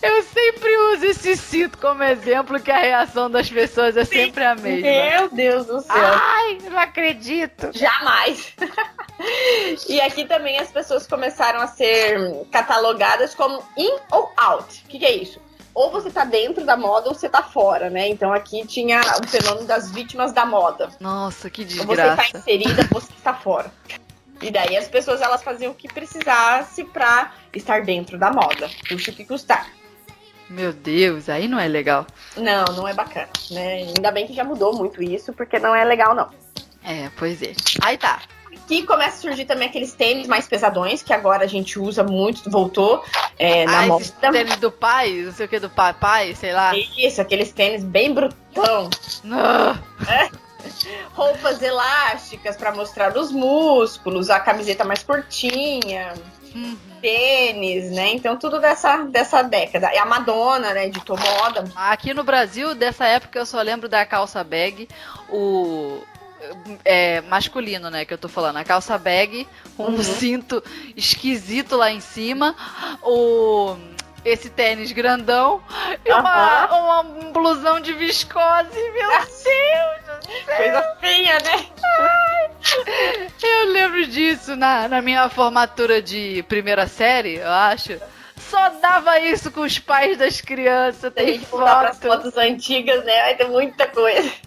eu, eu sempre uso esse cinto como exemplo que a reação das pessoas é Sim. sempre a mesma. Meu Deus do céu. Ai, não acredito. Jamais. e aqui também as pessoas começaram a ser catalogadas como in ou out. O que, que é isso? Ou você tá dentro da moda ou você tá fora, né? Então aqui tinha o fenômeno das vítimas da moda. Nossa, que desgraça. Ou você tá inserida, ou você tá fora. E daí as pessoas elas faziam o que precisasse para estar dentro da moda, custe o que custar. Meu Deus, aí não é legal. Não, não é bacana, né? Ainda bem que já mudou muito isso, porque não é legal não. É, pois é. Aí tá. Aqui começa a surgir também aqueles tênis mais pesadões, que agora a gente usa muito, voltou é, na ah, moda. tênis do pai, não sei o que, do pai, pai, sei lá. Isso, aqueles tênis bem brutão. Ah. É? Roupas elásticas para mostrar os músculos, a camiseta mais curtinha. Uhum. Tênis, né? Então tudo dessa, dessa década. E a Madonna, né? De moda. Aqui no Brasil, dessa época, eu só lembro da calça bag, o, é, masculino, né? Que eu tô falando. A calça bag, um uhum. cinto esquisito lá em cima, o esse tênis grandão e uma, uma, um blusão de viscose. Meu Deus! Coisa feia, né? Ai, eu lembro disso na, na minha formatura de primeira série, eu acho só dava isso com os pais das crianças. Tem, tem foto. fotos antigas, né? Vai ter muita coisa.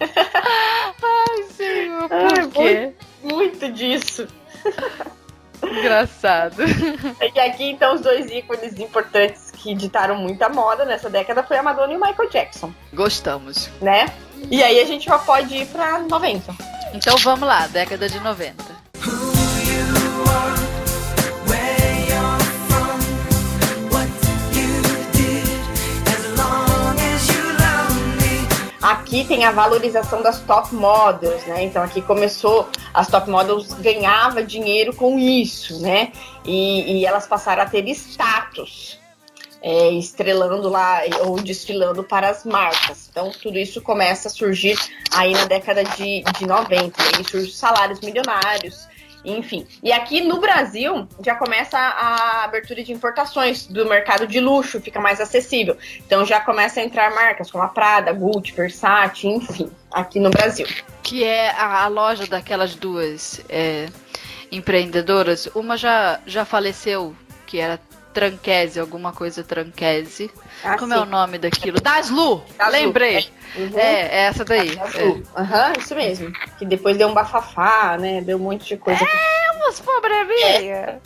Ai, senhor, por quê? Muito, muito disso. Engraçado. E aqui, então, os dois ícones importantes que ditaram muita moda nessa década foi a Madonna e o Michael Jackson. Gostamos. Né? E aí a gente já pode ir pra 90. Então vamos lá, década de 90. Aqui tem a valorização das top models, né? Então aqui começou, as top models ganhava dinheiro com isso, né? E, e elas passaram a ter status. É, estrelando lá ou desfilando para as marcas. Então, tudo isso começa a surgir aí na década de, de 90. Aí surgem salários milionários, enfim. E aqui no Brasil já começa a abertura de importações do mercado de luxo, fica mais acessível. Então já começa a entrar marcas como a Prada, Gucci, Versace, enfim, aqui no Brasil. Que é a, loja daquelas duas é, empreendedoras. Uma já, já faleceu, que era Tranquese, alguma coisa Tranquese. Ah, Como sim. é o nome daquilo? Daslu! Daslu. Lembrei! Uhum. É, é essa daí. Aham, é. uhum, isso mesmo. Que depois deu um bafafá, né? Deu um monte de coisa. É, umas pobreminha. É.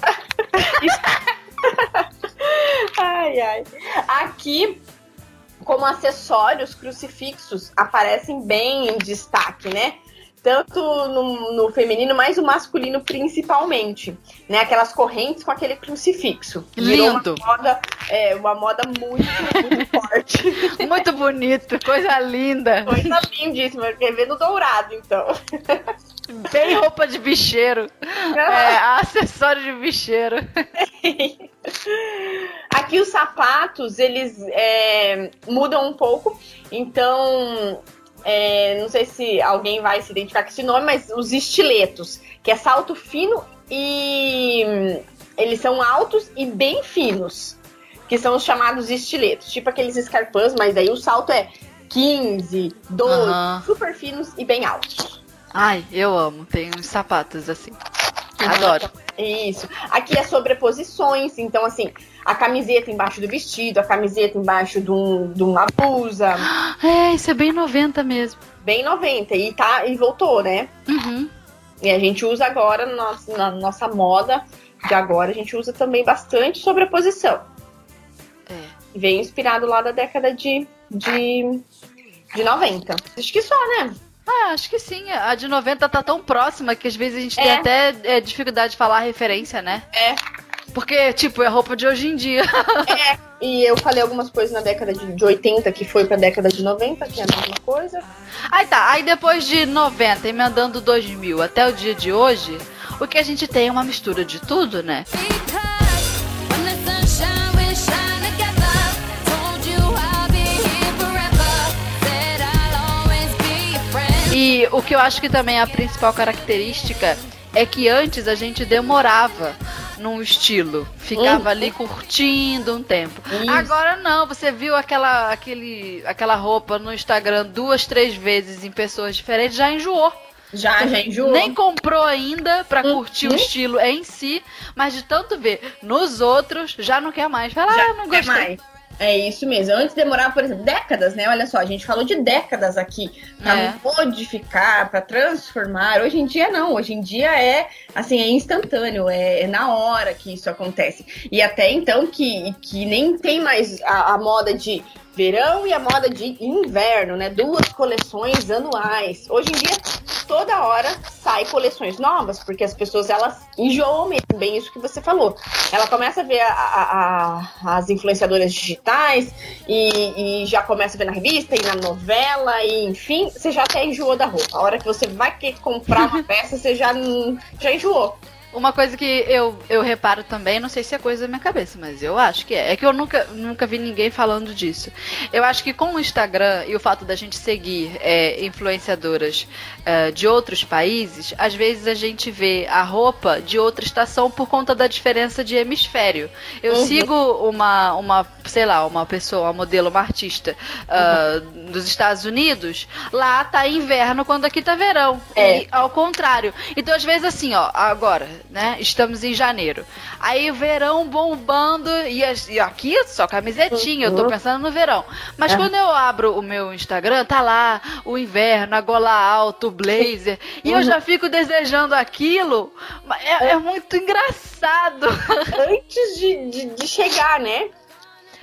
ai, ai. Aqui, como acessórios, crucifixos aparecem bem em destaque, né? Tanto no, no, feminino, mas o masculino principalmente, né? Aquelas correntes com aquele crucifixo. Lindo. Uma moda, é, uma moda muito, muito forte. Muito bonito, coisa linda. Coisa lindíssima, no dourado, então. Bem roupa de bicheiro. É, acessório de bicheiro. Aqui os sapatos, eles é, mudam um pouco. Então, é, não sei se alguém vai se identificar com esse nome, mas os estiletos, que é salto fino e hum, eles são altos e bem finos, que são os chamados estiletos, tipo aqueles escarpãs, mas aí o salto é 15, 12, uhum. super finos e bem altos. Ai, eu amo, tem uns sapatos assim. Adoro. Isso. Aqui é sobreposições, então assim, a camiseta embaixo do vestido, a camiseta embaixo de, um, de uma blusa. É, isso é bem 90 mesmo. Bem 90. E, tá, e voltou, né? Uhum. E a gente usa agora na nossa, na nossa moda de agora, a gente usa também bastante sobreposição. É. Vem inspirado lá da década de, de, de 90. Acho que só, né? Ah, acho que sim. A de 90 tá tão próxima que às vezes a gente é. tem até é, dificuldade de falar a referência, né? É. Porque, tipo, é roupa de hoje em dia. é, e eu falei algumas coisas na década de, de 80 que foi pra década de 90, que é a mesma coisa. Aí tá, aí depois de 90, emendando 2000 até o dia de hoje, o que a gente tem é uma mistura de tudo, né? E o que eu acho que também é a principal característica é que antes a gente demorava num estilo. Ficava ali curtindo um tempo. Isso. Agora não, você viu aquela, aquele, aquela roupa no Instagram duas, três vezes em pessoas diferentes, já enjoou. Já, já enjoou. Nem comprou ainda pra uhum. curtir o estilo em si, mas de tanto ver nos outros, já não quer mais. Fala, ah, não gostei. Mais. É isso mesmo. Antes demorava, por exemplo, décadas, né? Olha só, a gente falou de décadas aqui para é. modificar, para transformar. Hoje em dia não. Hoje em dia é assim, é instantâneo, é, é, na hora que isso acontece. E até então que, que nem tem mais a, a moda de verão e a moda de inverno, né? Duas coleções anuais. Hoje em dia, toda hora sai coleções novas, porque as pessoas elas enjoam mesmo, bem isso que você falou. Ela começa a ver a, a, a, as influenciadoras digitais e, e, já começa a ver na revista e na novela, e enfim, você já até enjoou da roupa. A hora que você vai querer comprar uma peça, você já, já enjoou. Uma coisa que eu, eu reparo também, não sei se é coisa da minha cabeça, mas eu acho que é. É que eu nunca, nunca vi ninguém falando disso. Eu acho que com o Instagram e o fato da gente seguir é, influenciadoras é, de outros países, às vezes a gente vê a roupa de outra estação por conta da diferença de hemisfério. Eu uhum. sigo uma, uma, sei lá, uma pessoa, uma modelo, uma artista uh, uhum. dos Estados Unidos, lá tá inverno quando aqui tá verão. É. E ao contrário. Então, às vezes, assim, ó, agora né? Estamos em janeiro. Aí o verão bombando e, e aqui só camisetinha, eu tô uhum. pensando no verão. Mas é. quando eu abro o meu Instagram, tá lá o inverno, a gola alta, o blazer, e eu uhum. já fico desejando aquilo. É, é muito engraçado. Antes de, de, de chegar, né?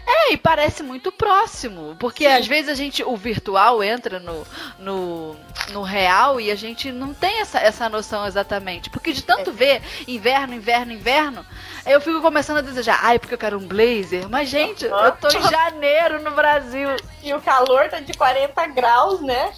É, e parece muito próximo. Porque Sim. às vezes a gente, o virtual entra no, no, no real e a gente não tem essa, essa noção exatamente. Porque de tanto é. ver inverno, inverno, inverno, eu fico começando a desejar, ai, porque eu quero um blazer. Mas, gente, uhum. eu tô em janeiro no Brasil. E o calor tá de 40 graus, né?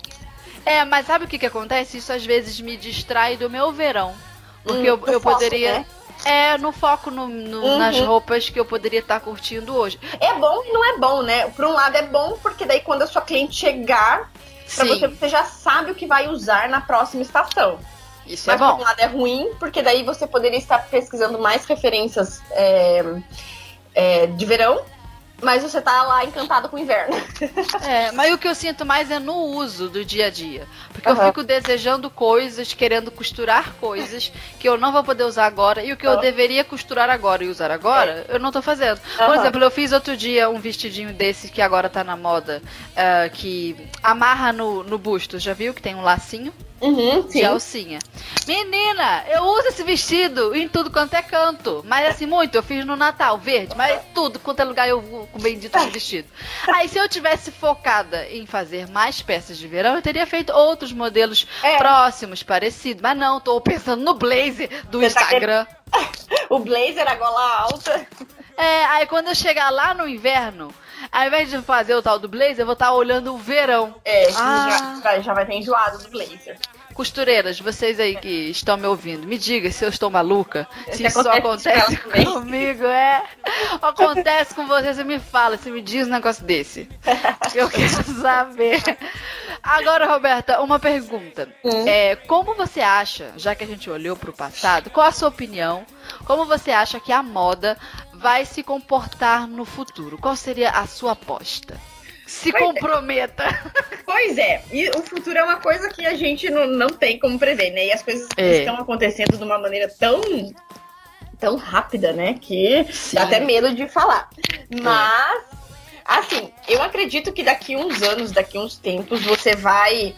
É, mas sabe o que que acontece? Isso às vezes me distrai do meu verão. Porque hum, eu, eu poderia. Né? É, no foco no, no, uhum. nas roupas que eu poderia estar tá curtindo hoje. É bom e não é bom, né? Por um lado é bom, porque daí quando a sua cliente chegar pra você, você já sabe o que vai usar na próxima estação. Isso Mas é bom. por um lado é ruim, porque daí você poderia estar pesquisando mais referências é, é, de verão mas você tá lá encantado com o inverno. É, mas o que eu sinto mais é no uso do dia a dia. Porque uhum. eu fico desejando coisas, querendo costurar coisas que eu não vou poder usar agora. E o que uhum. eu deveria costurar agora e usar agora, é. eu não tô fazendo. Por uhum. exemplo, eu fiz outro dia um vestidinho desse que agora tá na moda, uh, que amarra no, no busto. Já viu que tem um lacinho? Uhum, de alcinha. Menina, eu uso esse vestido em tudo quanto é canto. Mas assim, muito. Eu fiz no Natal, verde. Mas tudo quanto é lugar eu vou com o bendito vestido. Aí se eu tivesse focada em fazer mais peças de verão, eu teria feito outros modelos é. próximos, parecidos. Mas não, tô pensando no blazer do Você Instagram. Tá o blazer, a gola alta. É, aí quando eu chegar lá no inverno, ao invés de fazer o tal do blazer, eu vou estar tá olhando o verão. É, ah. já, já vai ter enjoado do blazer. Costureiras, vocês aí que estão me ouvindo, me diga se eu estou maluca, se isso acontece comigo, é. Acontece com você, você me fala, você me diz um negócio desse. Eu quero saber. Agora, Roberta, uma pergunta. Hum. É, como você acha, já que a gente olhou para o passado, qual a sua opinião? Como você acha que a moda vai se comportar no futuro? Qual seria a sua aposta? Se pois é. comprometa. É. Pois é, e o futuro é uma coisa que a gente não, não tem como prever, né? E as coisas é. estão acontecendo de uma maneira tão tão rápida, né? Que Sim. dá até medo de falar. Mas, assim, eu acredito que daqui uns anos, daqui uns tempos, você vai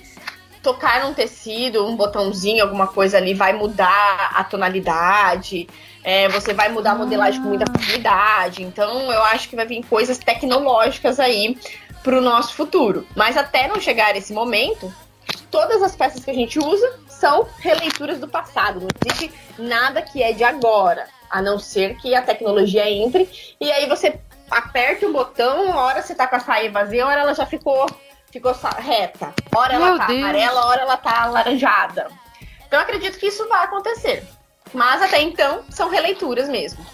tocar num tecido, um botãozinho, alguma coisa ali, vai mudar a tonalidade. É, você vai mudar a modelagem com muita facilidade. Então, eu acho que vai vir coisas tecnológicas aí para o nosso futuro. Mas até não chegar esse momento, todas as peças que a gente usa são releituras do passado. Não existe nada que é de agora, a não ser que a tecnologia entre e aí você aperta o botão, hora você tá com a saia vazia, hora ela já ficou, ficou reta. Hora ela Meu tá Deus. amarela, hora ela tá alaranjada. Então eu acredito que isso vai acontecer. Mas até então são releituras mesmo.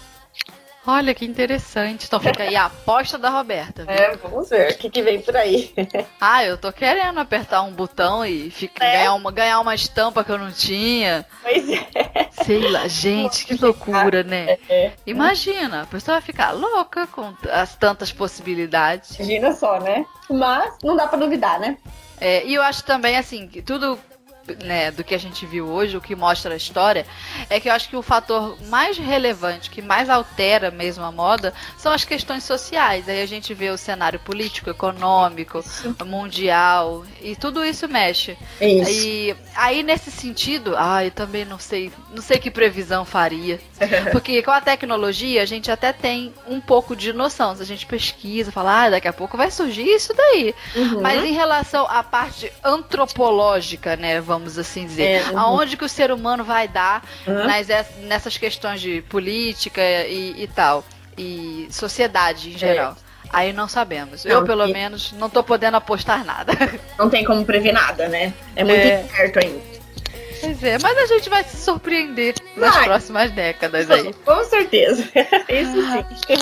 Olha que interessante. Então fica aí a aposta da Roberta. Viu? É, vamos ver o que, que vem por aí. ah, eu tô querendo apertar um botão e fica, é. ganhar, uma, ganhar uma estampa que eu não tinha. Pois é. Sei lá, gente, que loucura, né? É. Imagina, a pessoa vai ficar louca com as tantas possibilidades. Imagina só, né? Mas não dá pra duvidar, né? É, e eu acho também, assim, que tudo né, do que a gente viu hoje, o que mostra a história, é que eu acho que o fator mais relevante, que mais altera mesmo a moda, são as questões sociais. Aí a gente vê o cenário político, econômico, mundial, e tudo isso mexe. Isso. E aí, nesse sentido, ah, eu também não sei, não sei que previsão faria. Porque com a tecnologia, a gente até tem um pouco de noção. Se a gente pesquisa, fala, ah, daqui a pouco vai surgir isso daí. Uhum. Mas em relação à parte antropológica, né, vamos assim dizer. É, uhum. Aonde que o ser humano vai dar uhum. nas, nessas questões de política e, e tal. E sociedade em geral. Aí não sabemos. Não, eu, pelo e... menos, não tô podendo apostar nada. Não tem como prever nada, né? É muito é. incerto ainda. Pois é, mas a gente vai se surpreender nas vai. próximas décadas aí. Com certeza. Isso sim.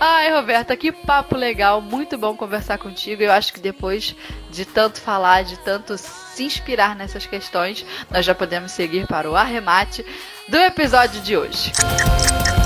Ai, Roberta, que papo legal. Muito bom conversar contigo. Eu acho que depois de tanto falar, de tanto se inspirar nessas questões, nós já podemos seguir para o arremate do episódio de hoje. Eu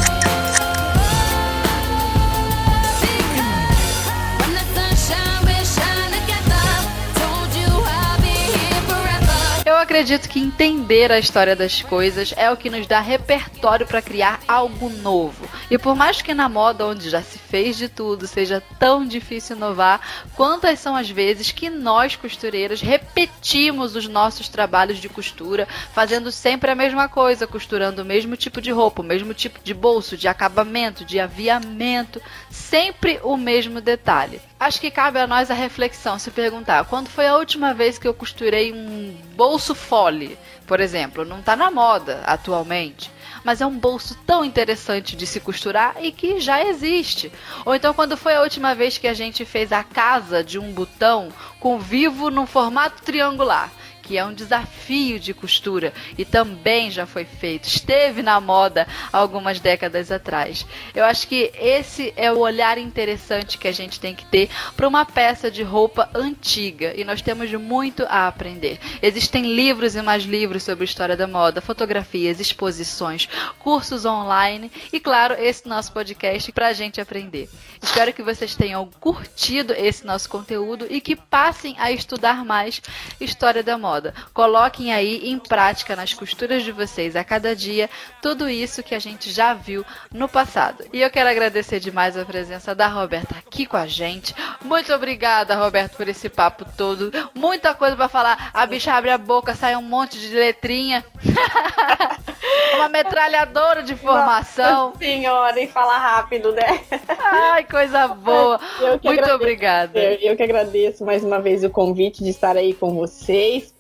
acredito que entender a história das coisas é o que nos dá repertório para criar algo novo. E por mais que na moda onde já se fez de tudo, seja tão difícil inovar, quantas são as vezes que nós costureiras repetimos os nossos trabalhos de costura, fazendo sempre a mesma coisa, costurando o mesmo tipo de roupa, o mesmo tipo de bolso, de acabamento, de aviamento, sempre o mesmo detalhe. Acho que cabe a nós a reflexão, se perguntar, quando foi a última vez que eu costurei um bolso fole, por exemplo? Não está na moda atualmente mas é um bolso tão interessante de se costurar e que já existe. Ou então quando foi a última vez que a gente fez a casa de um botão com vivo num formato triangular que é um desafio de costura e também já foi feito, esteve na moda algumas décadas atrás. Eu acho que esse é o olhar interessante que a gente tem que ter para uma peça de roupa antiga e nós temos muito a aprender. Existem livros e mais livros sobre história da moda, fotografias, exposições, cursos online e, claro, esse nosso podcast para a gente aprender. Espero que vocês tenham curtido esse nosso conteúdo e que passem a estudar mais história da moda moda. Coloquem aí em prática nas costuras de vocês a cada dia tudo isso que a gente já viu no passado. E eu quero agradecer demais a presença da Roberta aqui com a gente. Muito obrigada, Roberto, por esse papo todo. Muita coisa para falar. A bicha abre a boca, sai um monte de letrinha. Uma metralhadora de informação. Nossa senhora, e fala rápido, né? Ai, coisa boa. Muito agradeço. obrigada. Eu que agradeço mais uma vez o convite de estar aí com vocês.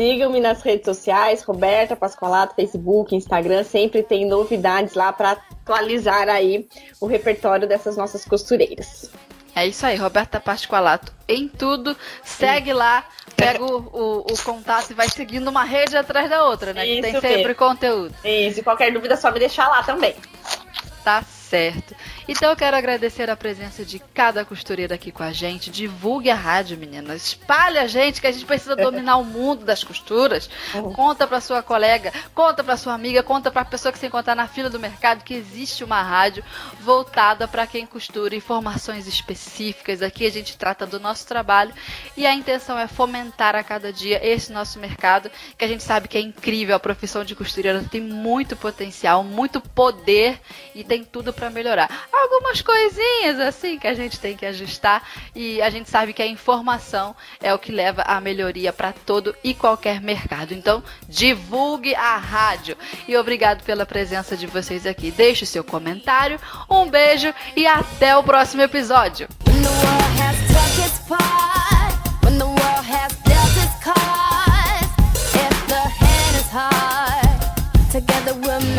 Sigam-me nas redes sociais, Roberta Pascoalato, Facebook, Instagram, sempre tem novidades lá para atualizar aí o repertório dessas nossas costureiras. É isso aí, Roberta Pascoalato em tudo, segue lá, pega o, o, o, contato e vai seguindo uma rede atrás da outra, né? Isso que tem sempre mesmo. conteúdo. Isso, e qualquer dúvida só me deixar lá também. Tá certo. Então eu quero agradecer a presença de cada costureira aqui com a gente. Divulgue a rádio, meninas. Espalhe a gente, que a gente precisa dominar o mundo das costuras. Uhum. Conta para sua colega, conta para sua amiga, conta para a pessoa que se encontrar na fila do mercado que existe uma rádio voltada para quem costura, informações específicas. Aqui a gente trata do nosso trabalho e a intenção é fomentar a cada dia esse nosso mercado, que a gente sabe que é incrível. A profissão de costureira tem muito potencial, muito poder e tem tudo para melhorar algumas coisinhas assim que a gente tem que ajustar e a gente sabe que a informação é o que leva à melhoria para todo e qualquer mercado. Então, divulgue a rádio. E obrigado pela presença de vocês aqui. Deixe seu comentário. Um beijo e até o próximo episódio. together we're